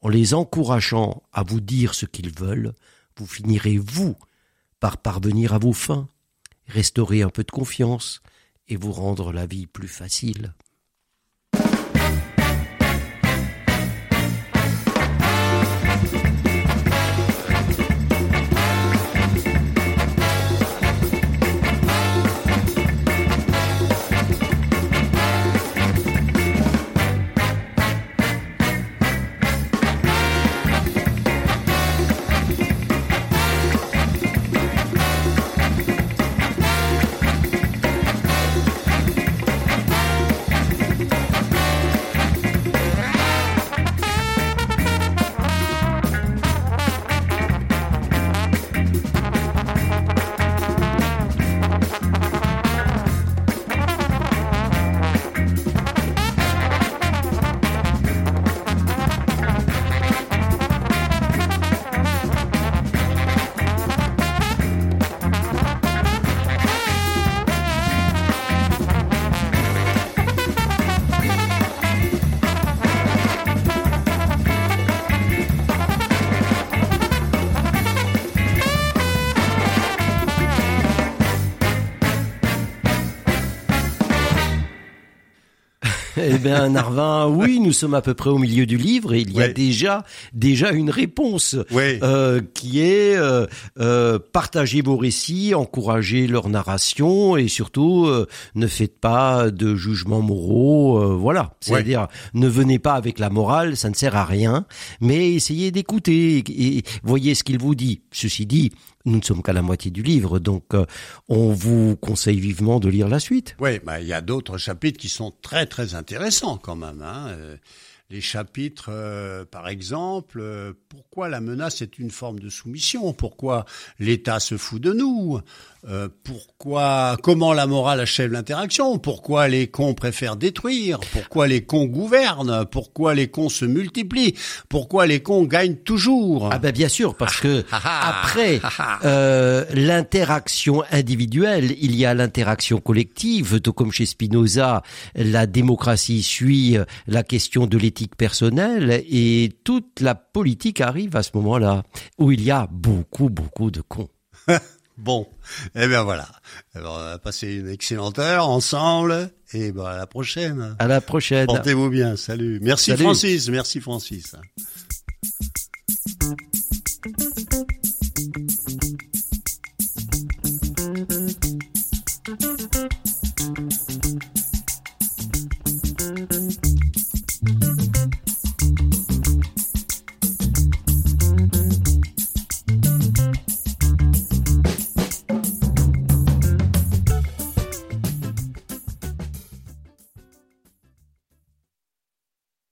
en les encourageant à vous dire ce qu'ils veulent, vous finirez, vous, par parvenir à vos fins, restaurer un peu de confiance et vous rendre la vie plus facile. Eh bien, Narvin, oui, nous sommes à peu près au milieu du livre et il y a déjà déjà une réponse euh, qui est euh, euh, partagez vos récits, encouragez leur narration et surtout euh, ne faites pas de jugements moraux. Euh, voilà, c'est-à-dire ne venez pas avec la morale, ça ne sert à rien, mais essayez d'écouter et voyez ce qu'il vous dit. Ceci dit, nous ne sommes qu'à la moitié du livre, donc euh, on vous conseille vivement de lire la suite. Oui, bah, il y a d'autres chapitres qui sont très très intéressants quand même. Hein. Euh, les chapitres, euh, par exemple, pourquoi la menace est une forme de soumission, pourquoi l'État se fout de nous, euh, pourquoi, comment la morale achève l'interaction, pourquoi les cons préfèrent détruire, pourquoi les cons gouvernent, pourquoi les cons se multiplient, pourquoi les cons gagnent toujours. Ah ben bien sûr, parce que ah, ah, ah. après euh, l'interaction individuelle, il y a l'interaction collective, tout comme chez Spinoza, la démocratie suit la question de l'éthique personnelle et toute la politique arrive à ce moment-là où il y a beaucoup beaucoup de cons. Bon, eh bien voilà. Alors, on va passer une excellente heure ensemble et ben à la prochaine. À la prochaine. Portez-vous bien. Salut. Merci Francis. Merci Francis.